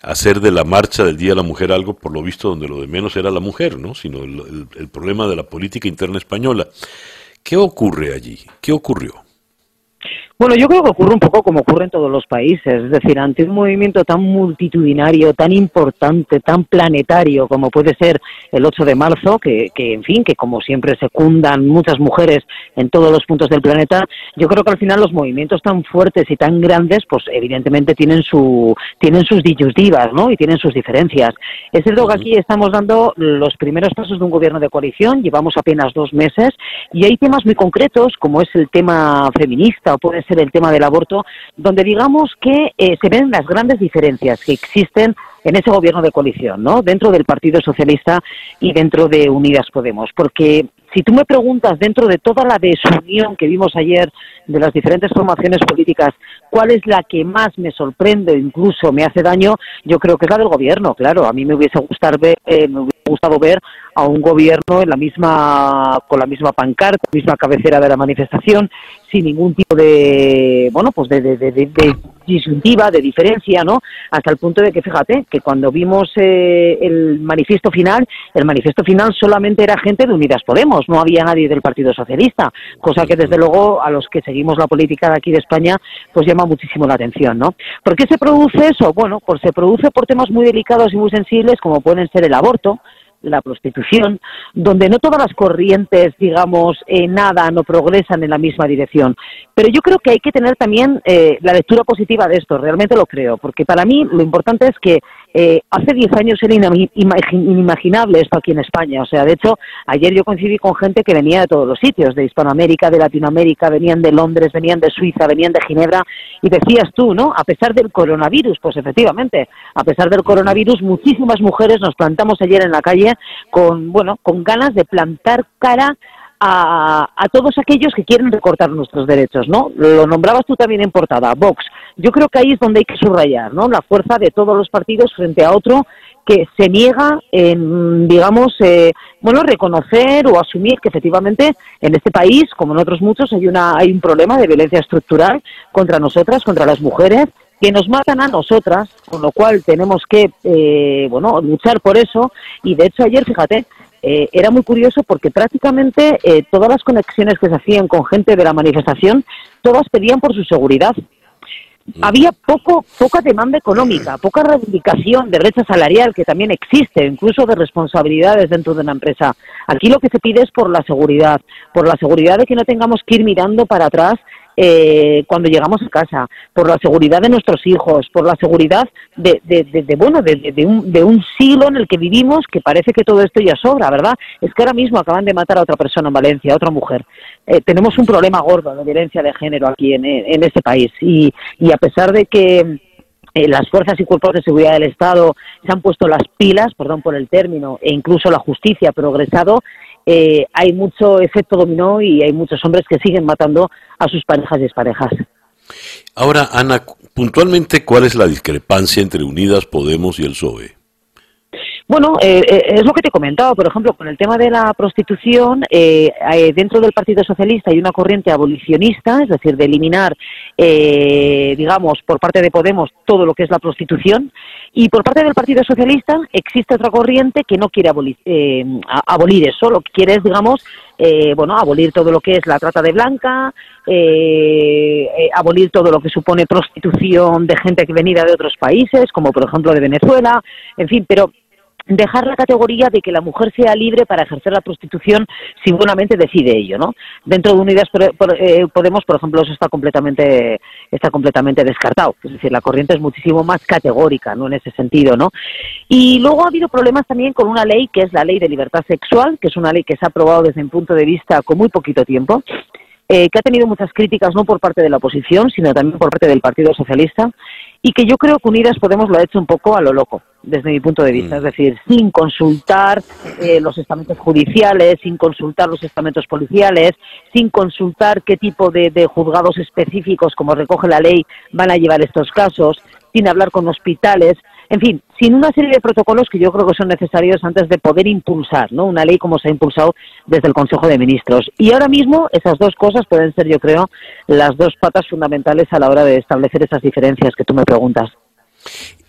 hacer de la marcha del Día de la Mujer algo, por lo visto, donde lo de menos era la mujer, ¿no? Sino el problema de la política interna española. ¿Qué ocurre allí? ¿Qué ocurrió? Bueno, yo creo que ocurre un poco como ocurre en todos los países, es decir, ante un movimiento tan multitudinario, tan importante, tan planetario como puede ser el 8 de marzo, que, que, en fin, que como siempre secundan muchas mujeres en todos los puntos del planeta, yo creo que al final los movimientos tan fuertes y tan grandes, pues evidentemente tienen su tienen sus disyuntivas, ¿no? Y tienen sus diferencias. Es cierto que aquí estamos dando los primeros pasos de un gobierno de coalición, llevamos apenas dos meses y hay temas muy concretos como es el tema feminista o puede ser el tema del aborto, donde digamos que eh, se ven las grandes diferencias que existen en ese gobierno de coalición, ¿no? Dentro del Partido Socialista y dentro de Unidas Podemos, porque si tú me preguntas dentro de toda la desunión que vimos ayer de las diferentes formaciones políticas, cuál es la que más me sorprende incluso me hace daño, yo creo que es la del gobierno, claro. A mí me hubiese gustado ver, eh, me hubiese gustado ver a un gobierno en la misma, con la misma pancarta, la misma cabecera de la manifestación, sin ningún tipo de, bueno, pues de, de disyuntiva, de diferencia, ¿no? Hasta el punto de que, fíjate, que cuando vimos eh, el manifiesto final, el manifiesto final solamente era gente de Unidas Podemos, no había nadie del Partido Socialista, cosa que desde luego a los que seguimos la política de aquí de España, pues llama muchísimo la atención, ¿no? ¿Por qué se produce eso? Bueno, pues se produce por temas muy delicados y muy sensibles como pueden ser el aborto, la prostitución, donde no todas las corrientes, digamos, eh, nada, no progresan en la misma dirección. Pero yo creo que hay que tener también eh, la lectura positiva de esto, realmente lo creo, porque para mí lo importante es que Eh, hace 10 años era inimaginable esto aquí en España. O sea, de hecho, ayer yo coincidí con gente que venía de todos los sitios, de Hispanoamérica, de Latinoamérica, venían de Londres, venían de Suiza, venían de Ginebra. Y decías tú, ¿no? A pesar del coronavirus, pues efectivamente, a pesar del coronavirus, muchísimas mujeres nos plantamos ayer en la calle con, bueno, con ganas de plantar cara a, a, todos aquellos que quieren recortar nuestros derechos, ¿no? Lo nombrabas tú también en portada, Vox. Yo creo que ahí es donde hay que subrayar, ¿no? La fuerza de todos los partidos frente a otro que se niega en, digamos, eh, bueno, reconocer o asumir que efectivamente en este país, como en otros muchos, hay una hay un problema de violencia estructural contra nosotras, contra las mujeres, que nos matan a nosotras, con lo cual tenemos que, eh, bueno, luchar por eso. Y de hecho ayer, fíjate, eh, era muy curioso porque prácticamente eh, todas las conexiones que se hacían con gente de la manifestación, todas pedían por su seguridad. Mm. Había poco, poca demanda económica, poca reivindicación de brecha salarial que también existe, incluso de responsabilidades dentro de una empresa. Aquí lo que se pide es por la seguridad, por la seguridad de que no tengamos que ir mirando para atrás eh, cuando llegamos a casa, por la seguridad de nuestros hijos, por la seguridad de, de, bueno, de, un, de un siglo en el que vivimos que parece que todo esto ya sobra, ¿verdad? Es que ahora mismo acaban de matar a otra persona en Valencia, a otra mujer. Eh, tenemos un problema gordo de violencia de género aquí en, en este país y, y a pesar de que eh, las fuerzas y cuerpos de seguridad del Estado se han puesto las pilas, perdón por el término, e incluso la justicia ha progresado, eh, hay mucho efecto dominó y hay muchos hombres que siguen matando a sus parejas y exparejas. Ahora, Ana, puntualmente, ¿cuál es la discrepancia entre Unidas Podemos y el PSOE? Bueno, eh, eh, es lo que te he comentado, por ejemplo, con el tema de la prostitución, eh, dentro del Partido Socialista hay una corriente abolicionista, es decir, de eliminar, digamos, por parte de Podemos todo lo que es la prostitución, y por parte del Partido Socialista existe otra corriente que no quiere abolir, abolir eso, lo que quiere es, digamos, bueno, abolir todo lo que es la trata de blanca, abolir todo lo que supone prostitución de gente que venida de otros países, como por ejemplo de Venezuela, en fin, pero dejar la categoría de que la mujer sea libre para ejercer la prostitución si buenamente decide ello, ¿no? Dentro de Unidas eh, Podemos, por ejemplo, eso está completamente está completamente descartado, es decir, la corriente es muchísimo más categórica, ¿no? En ese sentido, ¿no? Y luego ha habido problemas también con una ley que es la Ley de Libertad Sexual, que es una ley que se ha aprobado desde un punto de vista con muy poquito tiempo. Eh, que ha tenido muchas críticas no por parte de la oposición, sino también por parte del Partido Socialista, y que yo creo que Unidas Podemos lo ha hecho un poco a lo loco, desde mi punto de vista, mm. es decir, sin consultar eh, los estamentos judiciales, sin consultar los estamentos policiales, sin consultar qué tipo de, de juzgados específicos, como recoge la ley, van a llevar estos casos, sin hablar con hospitales, en fin, sin una serie de protocolos que yo creo que son necesarios antes de poder impulsar ¿no? una ley como se ha impulsado desde el Consejo de Ministros. Y ahora mismo esas dos cosas pueden ser, yo creo, las dos patas fundamentales a la hora de establecer esas diferencias que tú me preguntas.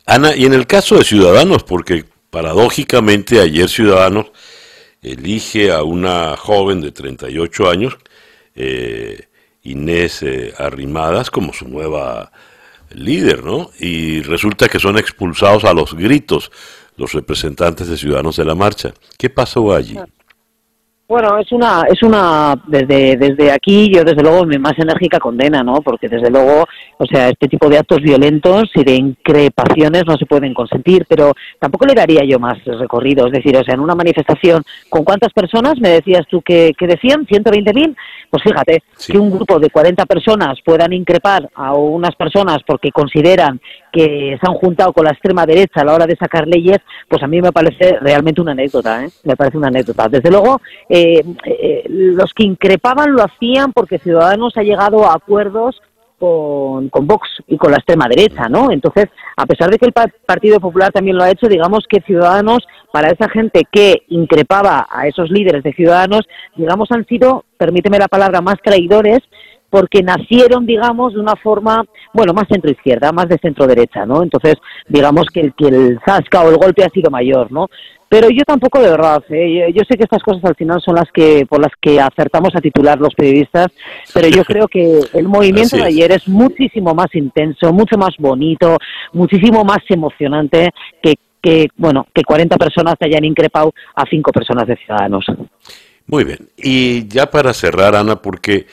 Ana, y en el caso de Ciudadanos, porque paradójicamente ayer Ciudadanos elige a una joven de 38 años, eh, Inés eh, Arrimadas, como su nueva líder, ¿no? Y resulta que son expulsados a los gritos los representantes de Ciudadanos de la Marcha. ¿Qué pasó allí? Bueno, es una, es una, desde, desde aquí yo desde luego mi más enérgica condena, ¿no? Porque desde luego, o sea, este tipo de actos violentos y de increpaciones no se pueden consentir, pero tampoco le daría yo más recorrido, es decir, o sea, en una manifestación, ¿con cuántas personas me decías tú que, que decían? ¿120.000? Pues fíjate, que un grupo de 40 personas puedan increpar a unas personas porque consideran que se han juntado con la extrema derecha a la hora de sacar leyes, pues a mí me parece realmente una anécdota, ¿eh? Me parece una anécdota. Desde luego, eh, eh, los que increpaban lo hacían porque Ciudadanos ha llegado a acuerdos con, con, Vox y con la extrema derecha, ¿no? Entonces, a pesar de que el Partido Popular también lo ha hecho, digamos que Ciudadanos, para esa gente que increpaba a esos líderes de Ciudadanos, digamos, han sido, permíteme la palabra, más traidores porque nacieron, digamos, de una forma, bueno, más centro-izquierda, más de centro-derecha, ¿no? Entonces, digamos que el, que el zasca o el golpe ha sido mayor, ¿no? Pero yo tampoco de verdad, ¿eh? yo sé que estas cosas al final son las que por las que acertamos a titular los periodistas, pero yo *laughs* creo que el movimiento de ayer es muchísimo más intenso, mucho más bonito, muchísimo más emocionante que que bueno que 40 personas hayan increpado a cinco personas de Ciudadanos. Muy bien. Y ya para cerrar, Ana, porque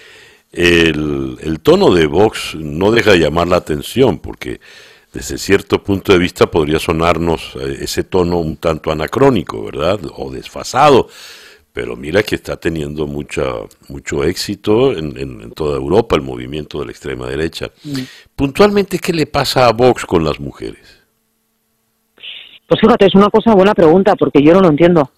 el, el tono de Vox no deja de llamar la atención, porque desde cierto punto de vista podría sonarnos eh, ese tono un tanto anacrónico, ¿verdad? O desfasado. Pero mira que está teniendo mucha, mucho éxito en, toda Europa el movimiento de la extrema derecha. Mm. Puntualmente, ¿qué le pasa a Vox con las mujeres? Pues fíjate, es una cosa buena pregunta porque yo no lo entiendo.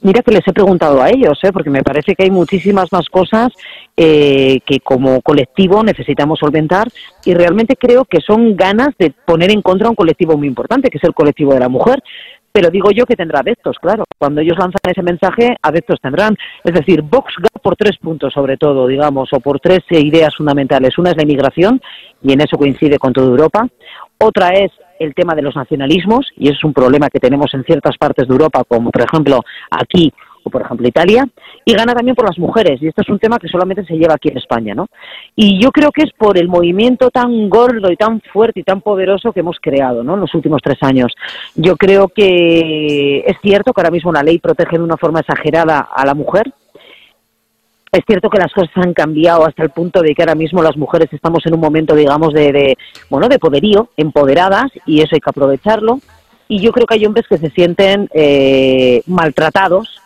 Mira que les he preguntado a ellos, ¿eh? porque me parece que hay muchísimas más cosas eh, que como colectivo necesitamos solventar y realmente creo que son ganas de poner en contra un colectivo muy importante, que es el colectivo de la mujer. Pero digo yo que tendrá adeptos, claro. Cuando ellos lanzan ese mensaje, adeptos tendrán. Es decir, Vox gana por tres puntos, sobre todo, digamos, o por tres ideas fundamentales. Una es la inmigración, y en eso coincide con toda Europa. Otra es el tema de los nacionalismos, y es un problema que tenemos en ciertas partes de Europa, como por ejemplo aquí o por ejemplo Italia, y gana también por las mujeres, y este es un tema que solamente se lleva aquí en España, ¿no? Y yo creo que es por el movimiento tan gordo y tan fuerte y tan poderoso que hemos creado, ¿no? En los últimos tres años. Yo creo que es cierto que ahora mismo la ley protege de una forma exagerada a la mujer, es cierto que las cosas han cambiado hasta el punto de que ahora mismo las mujeres estamos en un momento, digamos, de, bueno, de poderío, empoderadas, y eso hay que aprovecharlo. Y yo creo que hay hombres que se sienten eh, maltratados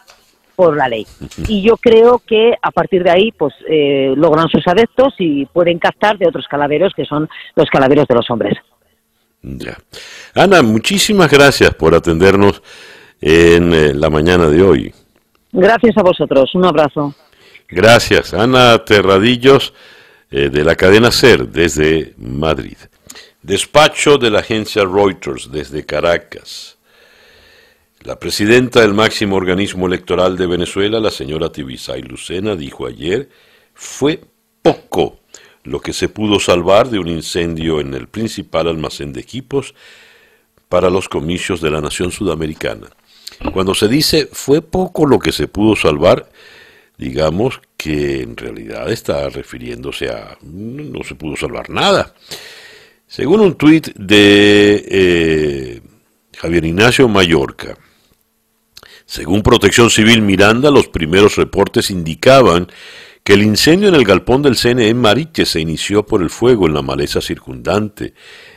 por la ley. Y yo creo que a partir de ahí, pues eh, logran sus adeptos y pueden captar de otros calaveros que son los calaveros de los hombres. Ya. Ana, muchísimas gracias por atendernos en eh, la mañana de hoy. Gracias a vosotros. Un abrazo. Gracias, Ana Terradillos, eh, de la cadena SER, desde Madrid. Despacho de la agencia Reuters, desde Caracas. La presidenta del máximo organismo electoral de Venezuela, la señora Tibisay Lucena, dijo ayer, fue poco lo que se pudo salvar de un incendio en el principal almacén de equipos para los comicios de la nación sudamericana. Cuando se dice fue poco lo que se pudo salvar, digamos que en realidad está refiriéndose a no se pudo salvar nada. Según un tuit de eh, Javier Ignacio Mallorca, según Protección Civil Miranda, los primeros reportes indicaban que el incendio en el galpón del CNE en Mariche se inició por el fuego en la maleza circundante.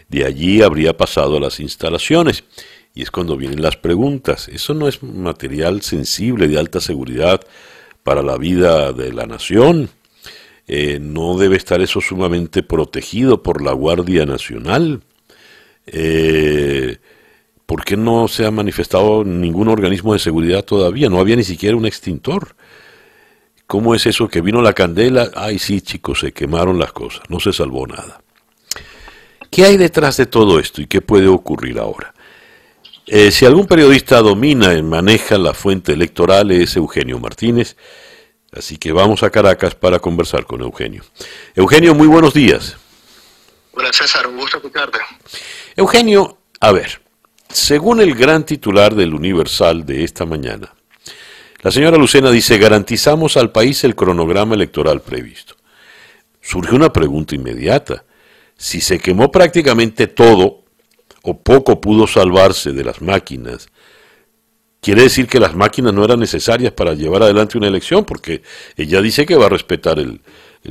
De allí habría pasado a las instalaciones. Y es cuando vienen las preguntas. ¿Eso no es material sensible de alta seguridad para la vida de la nación. Eh, no debe estar eso sumamente protegido por la Guardia Nacional. Eh, ¿Por qué no se ha manifestado ningún organismo de seguridad todavía? No había ni siquiera un extintor. ¿Cómo es eso que vino la candela? Ay, sí, chicos, se quemaron las cosas, no se salvó nada. ¿Qué hay detrás de todo esto y qué puede ocurrir ahora? Eh, si algún periodista domina y maneja la fuente electoral es Eugenio Martínez, así que vamos a Caracas para conversar con Eugenio. Eugenio, muy buenos días. Hola César, un gusto escucharte. Eugenio, a ver, según el gran titular del Universal de esta mañana, la señora Lucena dice, garantizamos al país el cronograma electoral previsto. Surge una pregunta inmediata. Si se quemó prácticamente todo o poco pudo salvarse de las máquinas, quiere decir que las máquinas no eran necesarias para llevar adelante una elección, porque ella dice que va a respetar el,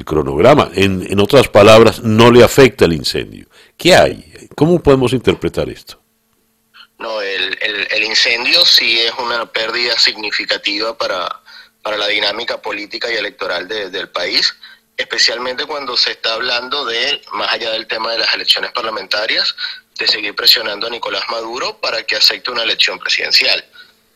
cronograma. En, en, otras palabras, no le afecta el incendio. ¿Qué hay? ¿Cómo podemos interpretar esto? No, el, el, incendio sí es una pérdida significativa para, para la dinámica política y electoral del país especialmente cuando se está hablando de, más allá del tema de las elecciones parlamentarias, de seguir presionando a Nicolás Maduro para que acepte una elección presidencial.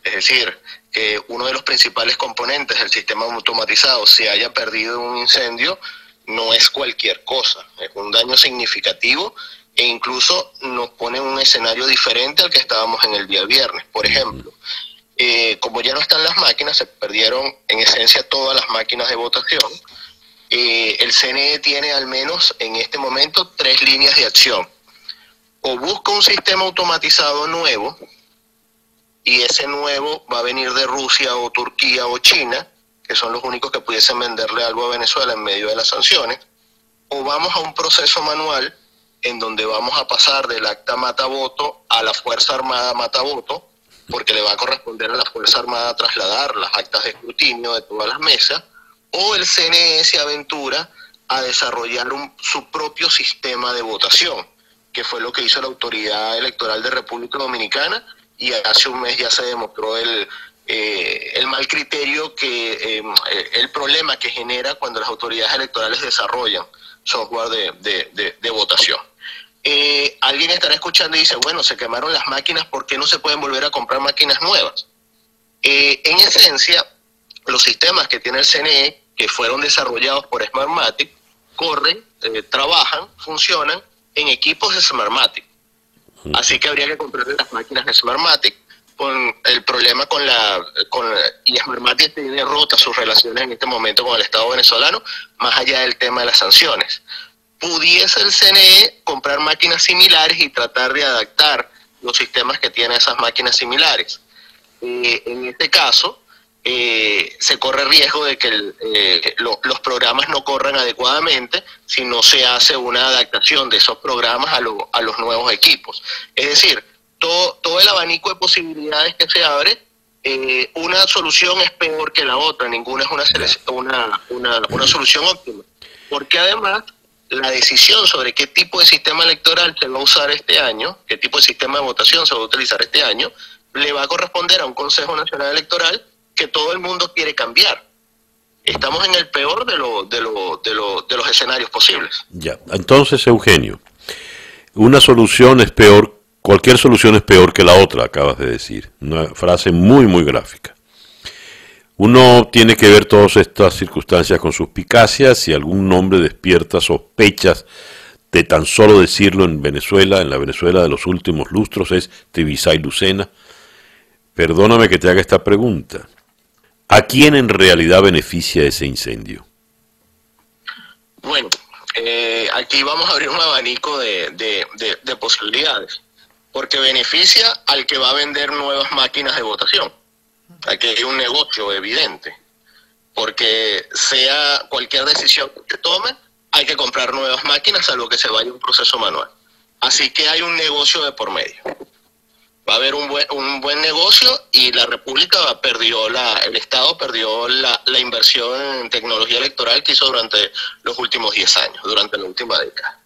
Es decir, que uno de los principales componentes del sistema automatizado se haya perdido en un incendio no es cualquier cosa, es un daño significativo e incluso nos pone en un escenario diferente al que estábamos en el día viernes. Por ejemplo, eh, como ya no están las máquinas, se perdieron en esencia todas las máquinas de votación. Eh, el CNE tiene al menos en este momento tres líneas de acción o busca un sistema automatizado nuevo, y ese nuevo va a venir de Rusia o Turquía o China, que son los únicos que pudiesen venderle algo a Venezuela en medio de las sanciones, o vamos a un proceso manual en donde vamos a pasar del acta mata-voto a la Fuerza Armada mata-voto, porque le va a corresponder a la Fuerza Armada trasladar las actas de escrutinio de todas las mesas, o el CNE se aventura a desarrollar un, su propio sistema de votación que fue lo que hizo la autoridad electoral de República Dominicana, y hace un mes ya se demostró el, eh, el mal criterio que em, eh, el problema que genera cuando las autoridades electorales desarrollan software de, de, votación. Eh, alguien estará escuchando y dice, bueno, se quemaron las máquinas, ¿por qué no se pueden volver a comprar máquinas nuevas? en esencia, los sistemas que tiene el CNE, que fueron desarrollados por Smartmatic, corren, trabajan, funcionan en equipos de Smartmatic. Así que habría que comprar las máquinas de Smartmatic con el problema con la con y Smartmatic tiene rotas sus relaciones en este momento con el Estado venezolano, más allá del tema de las sanciones. Pudiese el CNE comprar máquinas similares y tratar de adaptar los sistemas que tienen esas máquinas similares. Eh, en este caso, eh, se corre riesgo de que eh, los programas no corran adecuadamente si no se hace una adaptación de esos programas a, a los nuevos equipos. Es decir, todo, todo el abanico de posibilidades que se abre, eh, una solución es peor que la otra, ninguna es una, una, una, solución óptima. Porque además, la decisión sobre qué tipo de sistema electoral se va a usar este año, qué tipo de sistema de votación se va a utilizar este año, le va a corresponder a un Consejo Nacional Electoral que todo el mundo quiere cambiar. Estamos en el peor de, lo, de, lo, de, lo, de los escenarios posibles. Ya, entonces, Eugenio, una solución es peor Cualquier solución es peor que la otra, acabas de decir. Una frase muy, muy gráfica. Uno tiene que ver todas estas circunstancias con suspicacia. Si algún nombre despierta sospechas de tan solo decirlo en Venezuela, en la Venezuela de los últimos lustros, es y Lucena. Perdóname que te haga esta pregunta. ¿A quién en realidad beneficia ese incendio? Bueno, eh, aquí vamos a abrir un abanico de, de posibilidades porque beneficia al que va a vender nuevas máquinas de votación. Aquí hay un negocio evidente, porque sea cualquier decisión que tome, hay que comprar nuevas máquinas a lo que se vaya un proceso manual. Así que hay un negocio de por medio. Va a haber un buen, un buen negocio y la República perdió, la, el Estado perdió la, la inversión en tecnología electoral que hizo durante los últimos 10 años, durante la última década.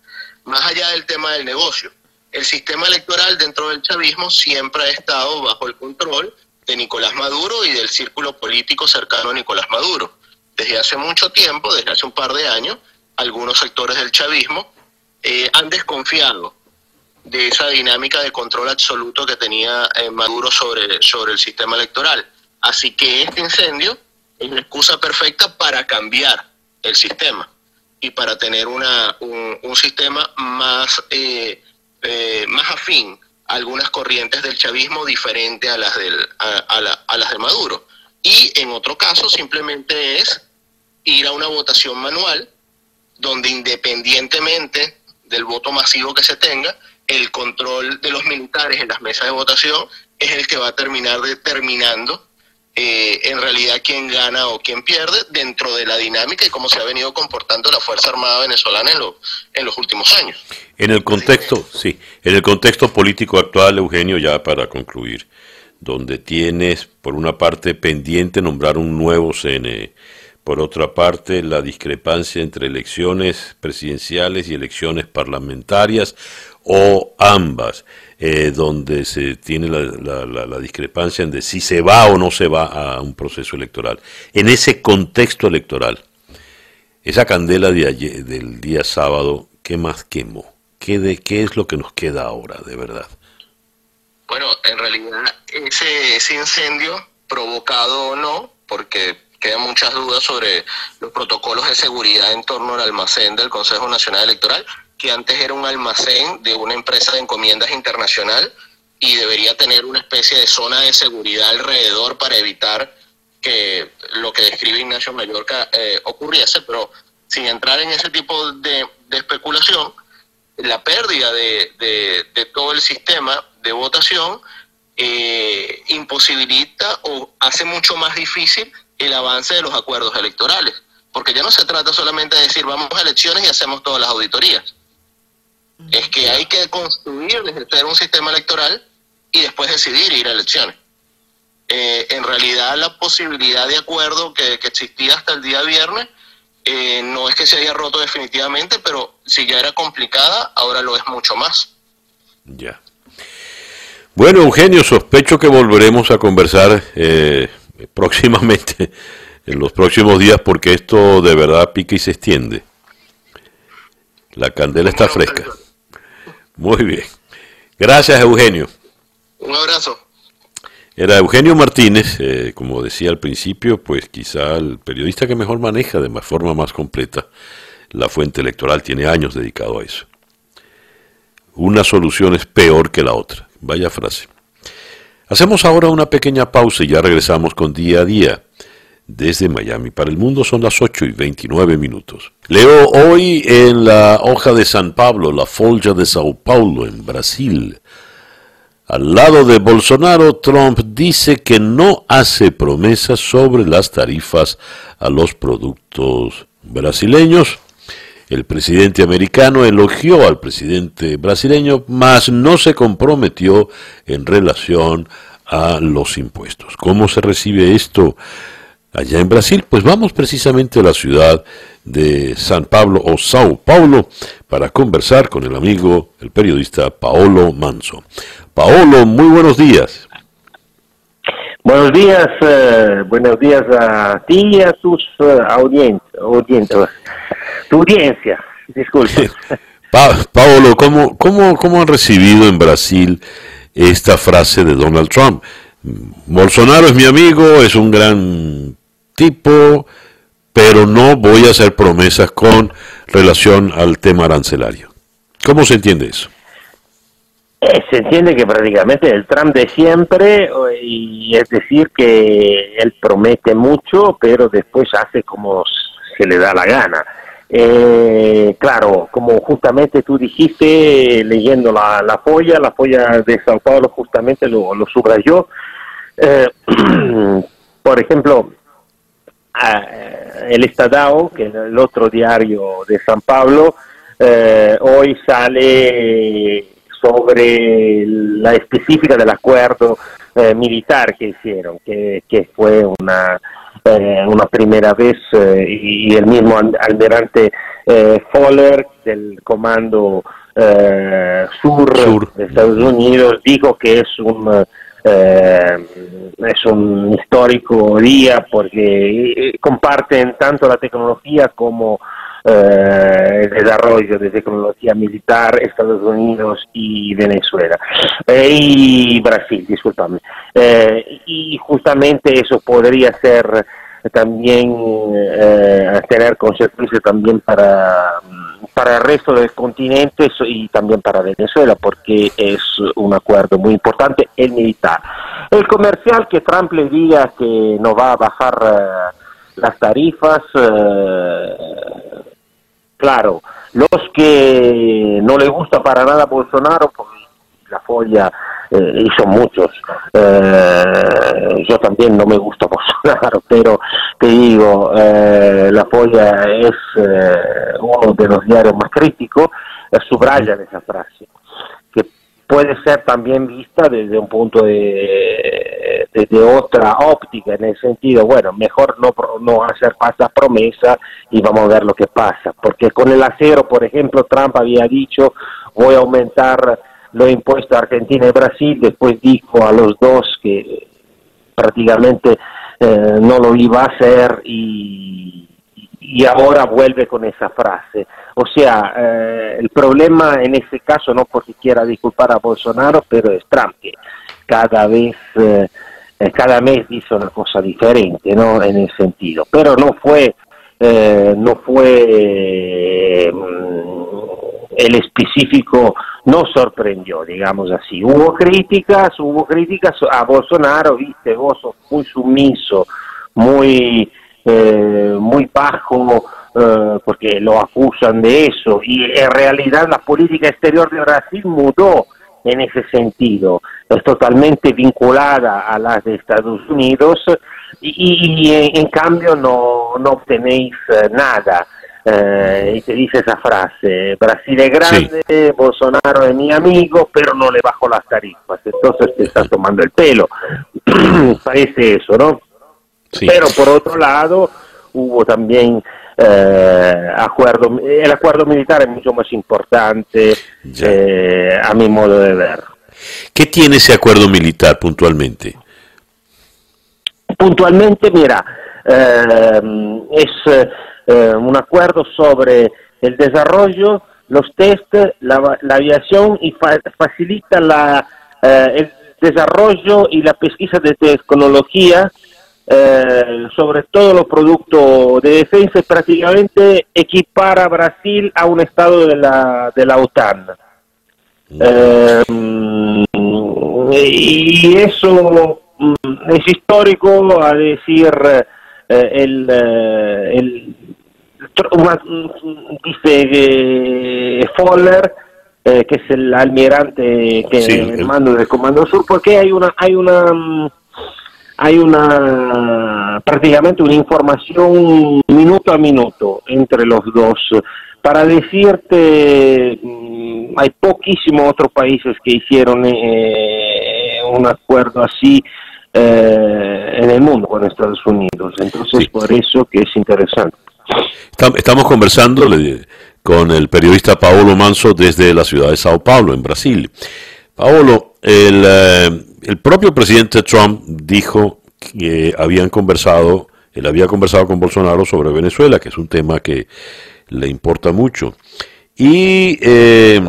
Más allá del tema del negocio, el sistema electoral dentro del chavismo siempre ha estado bajo el control de Nicolás Maduro y del círculo político cercano a Nicolás Maduro. Desde hace mucho tiempo, desde hace un par de años, algunos sectores del chavismo eh, han desconfiado de esa dinámica de control absoluto que tenía eh, Maduro sobre, sobre el sistema electoral. Así que este incendio es la excusa perfecta para cambiar el sistema y para tener una, un, sistema más eh, eh, más afín a algunas corrientes del chavismo diferente a las, del, a, las de Maduro. Y en otro caso simplemente es ir a una votación manual donde independientemente del voto masivo que se tenga, el control de los militares en las mesas de votación es el que va a terminar determinando eh, en realidad quién gana o quién pierde dentro de la dinámica y cómo se ha venido comportando la Fuerza Armada venezolana en, en los últimos años. En el contexto, sí, en el contexto político actual, Eugenio, ya para concluir, donde tienes por una parte pendiente nombrar un nuevo CNE, por otra parte la discrepancia entre elecciones presidenciales y elecciones parlamentarias o ambas. Eh, donde se tiene la, la, discrepancia en de si se va o no se va a un proceso electoral. En ese contexto electoral, esa candela de ayer, del día sábado, ¿qué más quemó? ¿Qué, de, ¿Qué es lo que nos queda ahora, de verdad? Bueno, en realidad ese, ese incendio, provocado o no, porque quedan muchas dudas sobre los protocolos de seguridad en torno al almacén del Consejo Nacional Electoral, que antes era un almacén de una empresa de encomiendas internacional y debería tener una especie de zona de seguridad alrededor para evitar que lo que describe Ignacio Mallorca eh, ocurriese, pero sin entrar en ese tipo de, especulación, la pérdida de, todo el sistema de votación eh, imposibilita o hace mucho más difícil el avance de los acuerdos electorales, porque ya no se trata solamente de decir vamos a elecciones y hacemos todas las auditorías es que hay que construir, ejercer un sistema electoral y después decidir ir a elecciones. Eh, en realidad la posibilidad de acuerdo que, existía hasta el día viernes eh, no es que se haya roto definitivamente, pero si ya era complicada, ahora lo es mucho más. Ya. Bueno, Eugenio, sospecho que volveremos a conversar eh, *laughs* próximamente, en los próximos días, porque esto de verdad pica y se extiende. La candela está fresca. Muy bien. Gracias, Eugenio. Un abrazo. Era Eugenio Martínez, eh, como decía al principio, pues quizá el periodista que mejor maneja de forma más completa la fuente electoral, tiene años dedicado a eso. Una solución es peor que la otra. Vaya frase. Hacemos ahora una pequeña pausa y ya regresamos con día a día. Desde Miami para el mundo son las 8 y 29 minutos. Leo hoy en la hoja de San Pablo, la Folja de Sao Paulo, en Brasil. Al lado de Bolsonaro, Trump dice que no hace promesas sobre las tarifas a los productos brasileños. El presidente americano elogió al presidente brasileño, mas no se comprometió en relación a los impuestos. ¿Cómo se recibe esto allá en Brasil? Pues vamos precisamente a la ciudad de San Pablo o Sao Paulo para conversar con el amigo, el periodista Paolo Manso. Paolo, muy buenos días. Buenos días, eh, buenos días a ti y a tus uh, audiencias, tu audiencia, disculpa. *laughs* Paolo, ¿cómo, cómo, ¿cómo han recibido en Brasil esta frase de Donald Trump? Bolsonaro es mi amigo, es un gran tipo, pero no voy a hacer promesas con relación al tema arancelario. ¿Cómo se entiende eso? Eh, se entiende que prácticamente el Trump de siempre, y es decir, que él promete mucho, pero después hace como se le da la gana. Eh, claro, como justamente tú dijiste, leyendo la, la folla, la folla de Sao Paulo justamente lo, lo subrayó. Eh, *clears throat* por ejemplo, el Estadao, que es el otro diario de San Pablo, hoy sale sobre la específica del acuerdo eh, militar que hicieron, que, que fue una, eh, una primera vez eh, y, el mismo almirante Fowler del Comando sur, de Estados Unidos dijo que es un es un histórico día porque comparten tanto la tecnología como eh, el desarrollo de tecnología militar Estados Unidos y Venezuela eh, y Brasil, disculpame. Eh, y justamente eso podría ser también tener consecuencias también para para el resto del continente y también para Venezuela, porque es un acuerdo muy importante, el militar. El comercial que Trump le diga que no va a bajar las tarifas, claro, los que no le gusta para nada a Bolsonaro, pues la folla, eh, y son muchos, eh, yo también no me gusta Bolsonaro, *laughs* pero te digo, eh, la folla es uno de los diarios más críticos, subrayan esa frase puede ser también vista desde un punto de, de, otra óptica, en el sentido, bueno, mejor no, no hacer falsas promesas y vamos a ver lo que pasa, porque con el acero, por ejemplo, Trump había dicho, voy a aumentar los impuestos a Argentina y Brasil, después dijo a los dos que prácticamente eh, no lo iba a hacer y y ahora vuelve con esa frase. O sea, eh, el problema en ese caso, no porque quiera disculpar a Bolsonaro, pero es Trump, que cada vez, eh, eh, cada mes dice una cosa diferente, ¿no? En el sentido. Pero no fue, no fue el específico, no sorprendió, digamos así. Hubo críticas, hubo críticas a Bolsonaro, viste, vos sos muy sumiso, muy eh, muy bajo eh, porque lo acusan de eso. Y en realidad la política exterior de Brasil mudó en ese sentido, es totalmente vinculada a las de Estados Unidos y, en, cambio no, no obtenéis eh, y te dice esa frase, Brasil es grande, Bolsonaro es mi amigo, pero no le bajo las tarifas, entonces te estás tomando el pelo. *clears throat* Parece eso, ¿no? Pero por otro lado, hubo también eh, acuerdo, el acuerdo militar es mucho más importante eh, a mi modo de ver. ¿Qué tiene ese acuerdo militar puntualmente? Puntualmente, mira, eh, es un acuerdo sobre el desarrollo, los test, la, aviación y facilita la, el desarrollo y la pesquisa de tecnología eh, sobre todo los productos de defensa, prácticamente equipar a Brasil a un estado de la, de la OTAN. Eh, y eso mm, es histórico, a decir eh, el, el dice Foller, que es el almirante que el mando del Comando Sur, porque hay una hay una mm, hay una prácticamente una información minuto a minuto entre los dos. Para decirte, mm, hay poquísimos otros países que hicieron eh, un acuerdo así eh, en el mundo con Estados Unidos. Entonces, por eso que es interesante. Estamos conversando con el periodista Paolo Manso desde la ciudad de Sao Paulo, en Brasil. Paolo, el, eh, el propio presidente Trump dijo que habían conversado, él había conversado con Bolsonaro sobre Venezuela, que es un tema que le importa mucho. Y eh,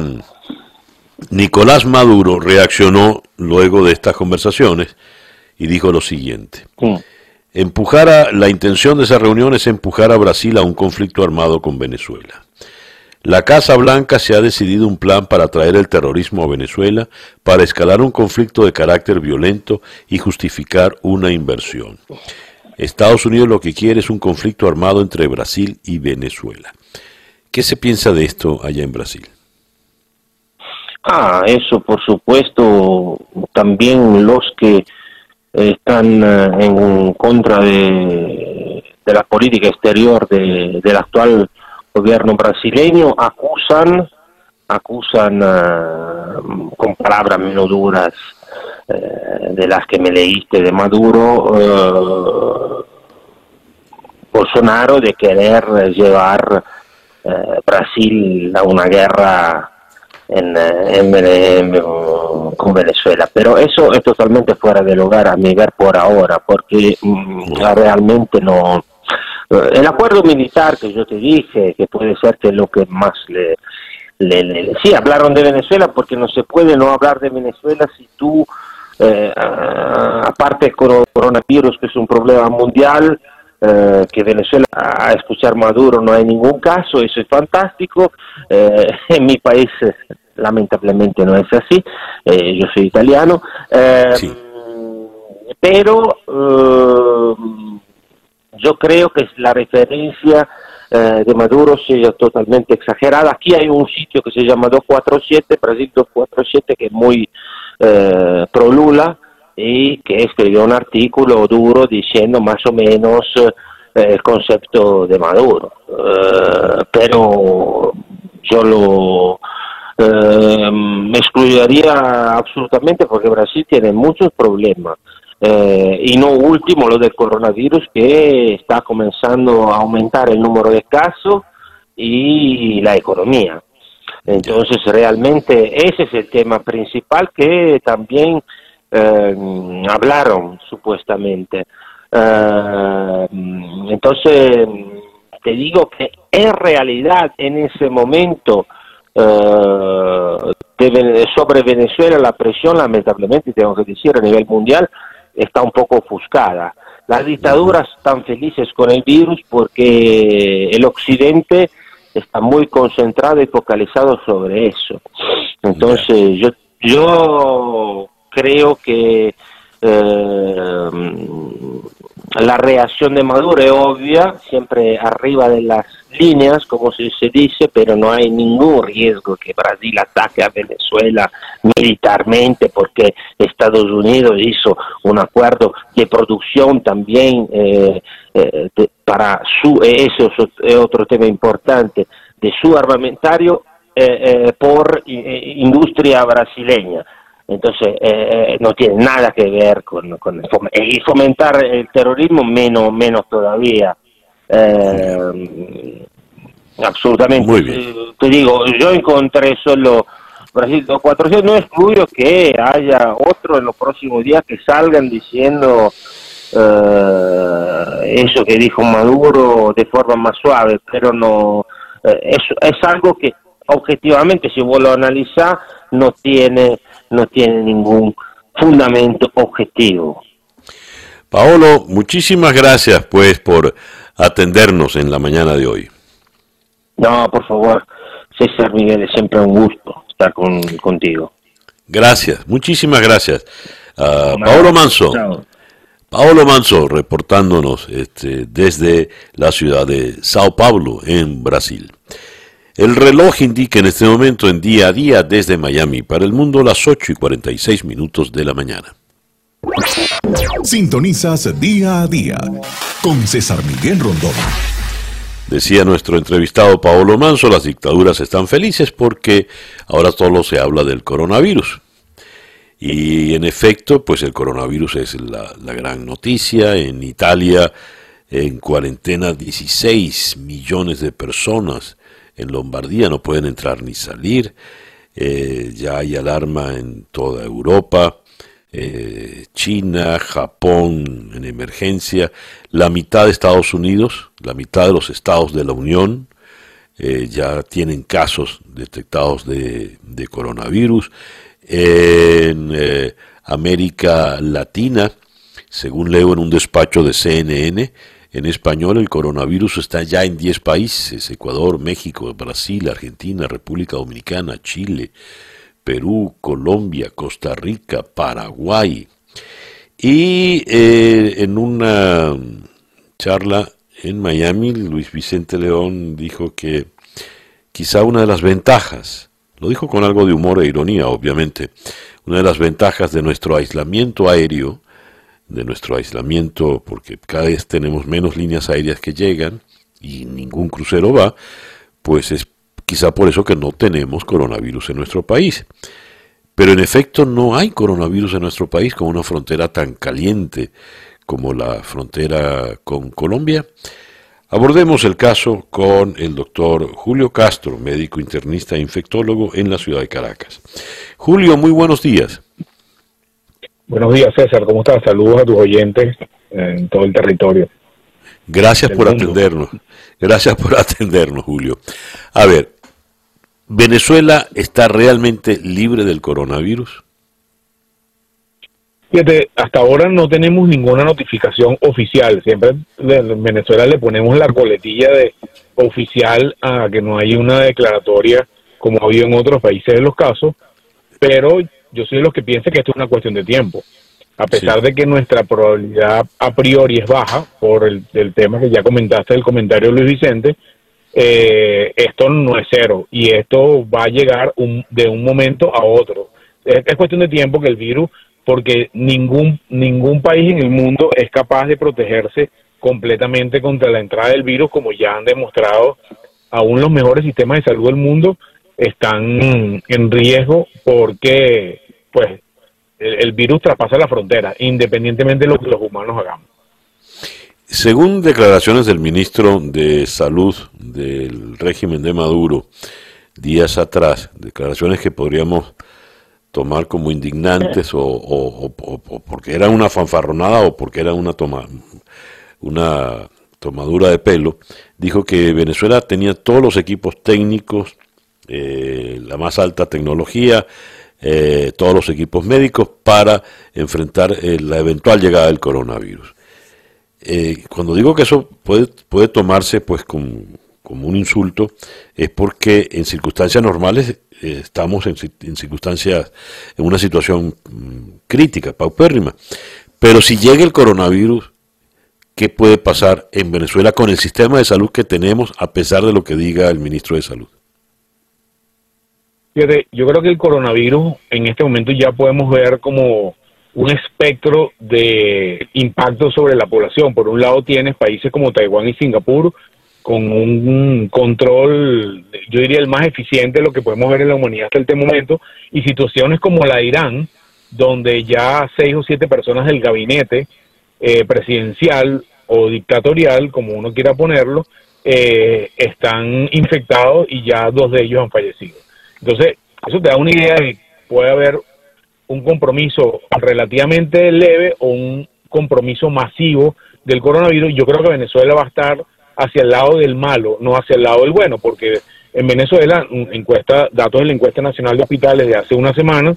Nicolás Maduro reaccionó luego de estas conversaciones y dijo lo siguiente. Empujar a, la intención de esa reunión es empujar a Brasil a un conflicto armado con Venezuela. La Casa Blanca se ha decidido un plan para traer el terrorismo a Venezuela, para escalar un conflicto de carácter violento y justificar una inversión. Estados Unidos lo que quiere es un conflicto armado entre Brasil y Venezuela. ¿Qué se piensa de esto allá en Brasil? Ah, eso por supuesto, también los que están eh, en contra de, la política exterior de, del actual gobierno brasileño acusan, acusan uh, con palabras menos duras uh, de las que me leíste de Maduro, uh, Bolsonaro de querer llevar Brasil a una guerra en, en, con Venezuela. Pero eso es totalmente fuera de lugar a mi ver por ahora, porque mm, realmente no, el acuerdo militar que yo te dije, que puede ser que lo que más le, le, Sí, hablaron de Venezuela porque no se puede no hablar de Venezuela si tú, eh, aparte del coronavirus, que es un problema mundial, eh, que Venezuela a escuchar Maduro no hay ningún caso, eso es fantástico. Eh, *laughs* en mi país lamentablemente no es así, yo soy italiano, pero yo creo que la referencia eh, de Maduro sea totalmente exagerada. Aquí hay un sitio que se llama 247, Brasil 247, que es muy eh, pro Lula y que escribió un artículo duro diciendo más o menos eh, el concepto de Maduro. Eh, pero yo lo excluiría absolutamente porque Brasil tiene muchos problemas. Y no último lo del coronavirus que está comenzando a aumentar el número de casos y la economía. Entonces realmente ese es el tema principal que también eh, hablaron supuestamente. Eh, entonces te digo que en realidad en ese momento sobre Venezuela la presión lamentablemente tengo que decir a nivel mundial está un poco ofuscada. Las dictaduras están felices con el virus porque el occidente está muy concentrado y focalizado sobre eso. Entonces yo, yo creo que eh, la reacción de Maduro es obvia, siempre arriba de las líneas, como se, dice, pero no hay ningún riesgo que Brasil ataque a Venezuela militarmente porque Estados Unidos hizo un acuerdo de producción también eh, eh, para su, eso es otro tema importante, de su armamentario eh, por industria brasileña. Entonces, no tiene nada que ver con, con y fomentar el terrorismo, menos, menos todavía. Eh, absolutamente. Muy bien. Eh, te digo, yo encontré solo Brasil 400, no excluyo que haya otro en los próximos días que salgan diciendo eh, eso que dijo Maduro de forma más suave, pero no eh, es, es algo que objetivamente si vos lo analizás no tiene no tiene ningún fundamento objetivo. Paolo, muchísimas gracias pues por atendernos en la mañana de hoy. No, por favor, César Miguel, es siempre un gusto estar con, contigo. Gracias, muchísimas gracias. Uh, Paolo Manso. Chao. Paolo Manso reportándonos este, desde la ciudad de Sao Paulo, en Brasil. El reloj indica en este momento en día a día desde Miami para el mundo las 8 y 46 minutos de la mañana. Sintonizas día a día con César Miguel Rondón. Decía nuestro entrevistado Paolo Manso, las dictaduras están felices porque ahora solo se habla del coronavirus. Y en efecto, pues el coronavirus es la, la gran noticia. En Italia, en cuarentena, 16 millones de personas. En Lombardía no pueden entrar ni salir. Eh, ya hay alarma en toda Europa. Eh, China, Japón en emergencia, la mitad de Estados Unidos, la mitad de los estados de la Unión eh, ya tienen casos detectados de, coronavirus. En América Latina, según leo en un despacho de CNN, en español el coronavirus está ya en 10 países, Ecuador, México, Brasil, Argentina, República Dominicana, Chile, Perú, Colombia, Costa Rica, Paraguay. Y eh, en una charla en Miami, Luis Vicente León dijo que quizá una de las ventajas, lo dijo con algo de humor e ironía, obviamente, una de las ventajas de nuestro aislamiento aéreo, de nuestro aislamiento, porque cada vez tenemos menos líneas aéreas que llegan y ningún crucero va, pues es quizá por eso que no tenemos coronavirus en nuestro país. Pero en efecto no hay coronavirus en nuestro país con una frontera tan caliente como la frontera con Colombia. Abordemos el caso con el doctor Julio Castro, médico internista e infectólogo en la ciudad de Caracas. Julio, muy buenos días. Buenos días, César. ¿Cómo estás? Saludos a tus oyentes en todo el territorio. Gracias por atendernos. Gracias por *laughs* atendernos, Julio. A ver, ¿Venezuela está realmente libre del coronavirus? Fíjate, hasta ahora no tenemos ninguna notificación oficial. Siempre en Venezuela le ponemos la coletilla de oficial a que no hay una declaratoria como ha habido en otros países de los casos, pero yo soy de los que piensa que esto es una cuestión de tiempo. A pesar sí. de que nuestra probabilidad a priori es baja por el, el tema que ya comentaste el comentario de Luis Vicente, eh, esto no es cero y esto va a llegar un, de un momento a otro. Es, es, cuestión de tiempo que el virus, porque ningún, ningún país en el mundo es capaz de protegerse completamente contra la entrada del virus, como ya han demostrado aún los mejores sistemas de salud del mundo están en riesgo porque pues el, virus traspasa la frontera, independientemente de lo que los humanos hagamos. Según declaraciones del ministro de Salud del régimen de Maduro días atrás, declaraciones que podríamos tomar como indignantes o, o porque era una fanfarronada o porque era una toma, una tomadura de pelo, dijo que Venezuela tenía todos los equipos técnicos, eh, la más alta tecnología, eh, todos los equipos médicos para enfrentar eh, la eventual llegada del coronavirus. Cuando digo que eso puede, tomarse pues como un insulto, es porque en circunstancias normales estamos en, en, circunstancias, en una situación mmm, crítica, paupérrima. Pero si llega el coronavirus, ¿qué puede pasar en Venezuela con el sistema de salud que tenemos a pesar de lo que diga el ministro de Salud? Fíjate, yo creo que el coronavirus en este momento ya podemos ver como un espectro de impacto sobre la población. Por un lado tienes países como Taiwán y Singapur con un control, yo diría el más eficiente de lo que podemos ver en la humanidad hasta este momento, y situaciones como la de Irán, donde ya seis o siete personas del gabinete eh, presidencial o dictatorial, como uno quiera ponerlo, eh, están infectados y ya dos de ellos han fallecido. Entonces, eso te da una idea de que puede haber un compromiso relativamente leve o un compromiso masivo del coronavirus. Yo creo que Venezuela va a estar hacia el lado del malo, no hacia el lado del bueno, porque en Venezuela, encuesta, datos de la encuesta nacional de hospitales de hace una semana,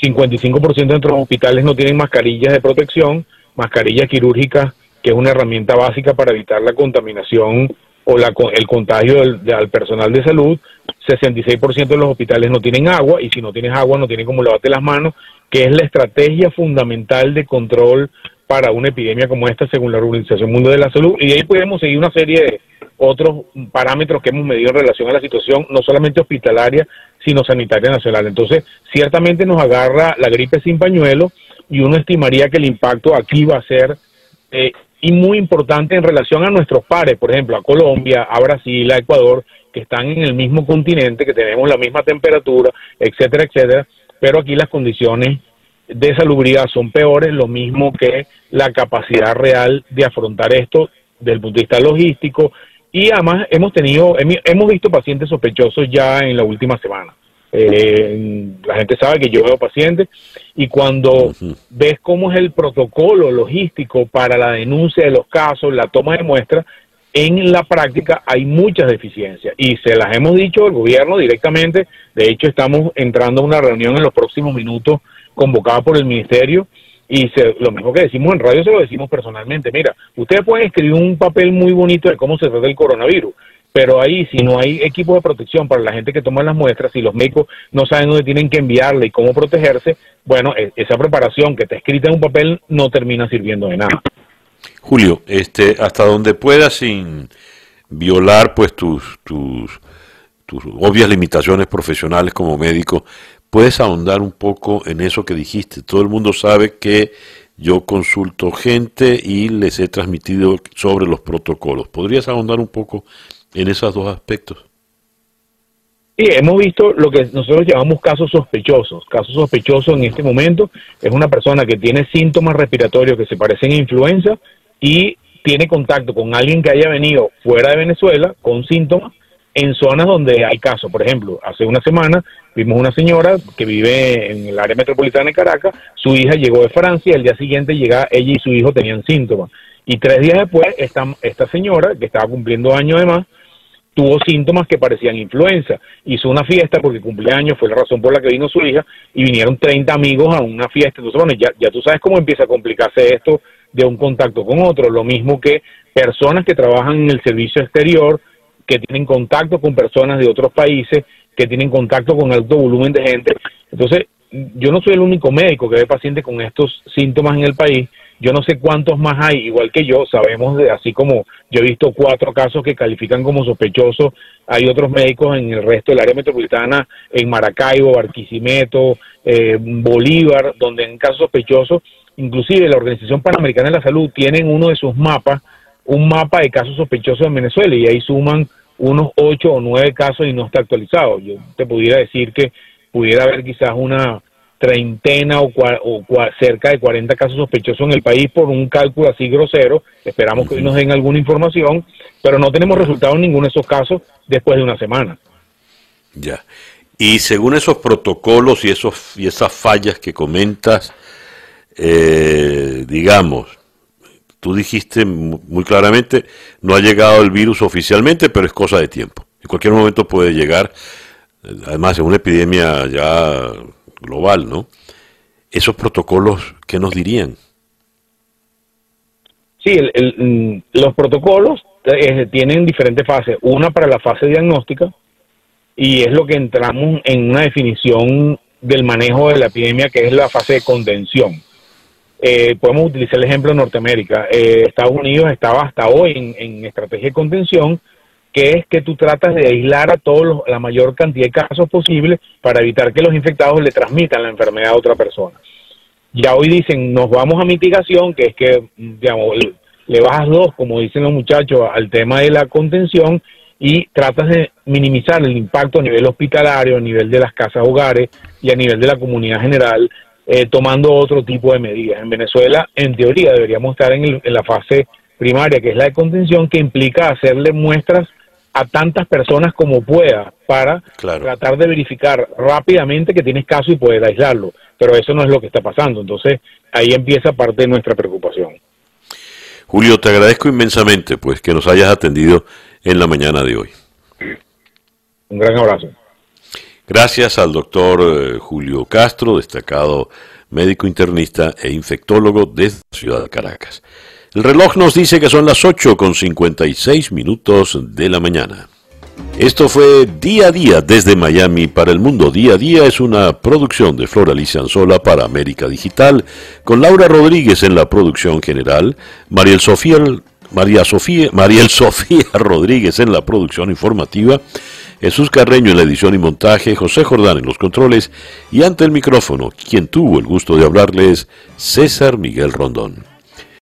55% de nuestros hospitales no tienen mascarillas de protección, mascarillas quirúrgicas, que es una herramienta básica para evitar la contaminación o la, el contagio al personal de salud. 66% de los hospitales no tienen agua y si no tienes agua no tienen como lavarte las manos, que es la estrategia fundamental de control para una epidemia como esta según la Organización Mundial de la Salud. Y ahí podemos seguir una serie de otros parámetros que hemos medido en relación a la situación, no solamente hospitalaria, sino sanitaria nacional. Entonces, ciertamente nos agarra la gripe sin pañuelo y uno estimaría que el impacto aquí va a ser eh, y muy importante en relación a nuestros pares, por ejemplo, a Colombia, a Brasil, a Ecuador, que están en el mismo continente, que tenemos la misma temperatura, etcétera, etcétera, pero aquí las condiciones de salubridad son peores, lo mismo que la capacidad real de afrontar esto desde el punto de vista logístico, y además hemos tenido, hemos visto pacientes sospechosos ya en la última semana. Eh, la gente sabe que yo veo pacientes y cuando ves cómo es el protocolo logístico para la denuncia de los casos, la toma de muestras, en la práctica hay muchas deficiencias y se las hemos dicho al gobierno directamente. De hecho, estamos entrando a una reunión en los próximos minutos convocada por el ministerio y lo mismo que decimos en radio se lo decimos personalmente. Mira, ustedes pueden escribir un papel muy bonito de cómo se trata el coronavirus, pero ahí si no hay equipo de protección para la gente que toma las muestras, si los médicos no saben dónde tienen que enviarle y cómo protegerse, bueno, e, esa preparación que está escrita en un papel no termina sirviendo de nada. Julio, este, hasta donde puedas sin violar pues tus, tus, tus obvias limitaciones profesionales como médico, ¿Puedes ahondar un poco en eso que dijiste? Todo el mundo sabe que yo consulto gente y les he transmitido sobre los protocolos. ¿Podrías ahondar un poco en esos dos aspectos? Sí, hemos visto lo que nosotros llamamos casos sospechosos. Casos sospechosos en este momento es una persona que tiene síntomas respiratorios que se parecen a influenza y tiene contacto con alguien que haya venido fuera de Venezuela con síntomas en zonas donde hay casos. Por ejemplo, hace una semana vimos una señora que vive en el área metropolitana de Caracas, su hija llegó de Francia, el día siguiente llega ella y su hijo tenían síntomas. Y tres días después, esta, esta señora, que estaba cumpliendo años de más, tuvo síntomas que parecían influenza. Hizo una fiesta porque cumpleaños, fue la razón por la que vino su hija, y vinieron 30 amigos a una fiesta. Entonces, bueno, ya, ya tú sabes cómo empieza a complicarse esto de un contacto con otro. Lo mismo que personas que trabajan en el servicio exterior, que tienen contacto con personas de otros países, que tienen contacto con alto volumen de gente. Entonces, yo no soy el único médico que ve pacientes con estos síntomas en el país. Yo no sé cuántos más hay, igual que yo, sabemos de, así como yo he visto cuatro casos que califican como sospechosos, hay otros médicos en el resto del área metropolitana, en Maracaibo, Barquisimeto, eh, Bolívar, donde en casos sospechosos, inclusive la Organización Panamericana de la Salud tienen uno de sus mapas un mapa de casos sospechosos en Venezuela y ahí suman unos ocho o nueve casos y no está actualizado. Yo te pudiera decir que pudiera haber quizás una treintena o, cerca de 40 casos sospechosos en el país por un cálculo así grosero. Esperamos que hoy nos den alguna información, pero no tenemos resultados en ninguno de esos casos después de una semana. Ya. Y según esos protocolos y, esos, y esas fallas que comentas, eh, digamos, tú dijiste muy claramente, no ha llegado el virus oficialmente, pero es cosa de tiempo. En cualquier momento puede llegar, además es una epidemia ya global, ¿no? Esos protocolos, ¿qué nos dirían? Sí, mm, los protocolos eh, tienen diferentes fases. Una para la fase diagnóstica, y es lo que entramos en una definición del manejo de la epidemia, que es la fase de contención eh, podemos utilizar el ejemplo de Norteamérica. Eh, Estados Unidos estaba hasta hoy en, estrategia de contención, que es que tú tratas de aislar a todos la mayor cantidad de casos posible para evitar que los infectados le transmitan la enfermedad a otra persona. Ya hoy dicen, nos vamos a mitigación, que es que, digamos, le bajas dos, como dicen los muchachos, al tema de la contención y tratas de minimizar el impacto a nivel hospitalario, a nivel de las casas hogares y a nivel de la comunidad general eh, tomando otro tipo de medidas. En Venezuela, en teoría, deberíamos estar en, la fase primaria, que es la de contención, que implica hacerle muestras a tantas personas como pueda para tratar de verificar rápidamente que tienes caso y puedes aislarlo. Pero eso no es lo que está pasando. Entonces ahí empieza parte de nuestra preocupación. Julio, te agradezco inmensamente pues que nos hayas atendido en la mañana de hoy. Un gran abrazo. Gracias al doctor eh, Julio Castro, destacado médico internista e infectólogo desde la ciudad de Caracas. El reloj nos dice que son las 8 con 56 minutos de la mañana. Esto fue Día a Día desde Miami para el Mundo. Día a Día es una producción de Flora Alicia Anzola para América Digital, con Laura Rodríguez en la producción general, Mariel Sofía, María Sofía, Mariel Sofía *laughs* Rodríguez en la producción informativa, Jesús Carreño en la edición y montaje, José Jordán en los controles y ante el micrófono, quien tuvo el gusto de hablarles, César Miguel Rondón.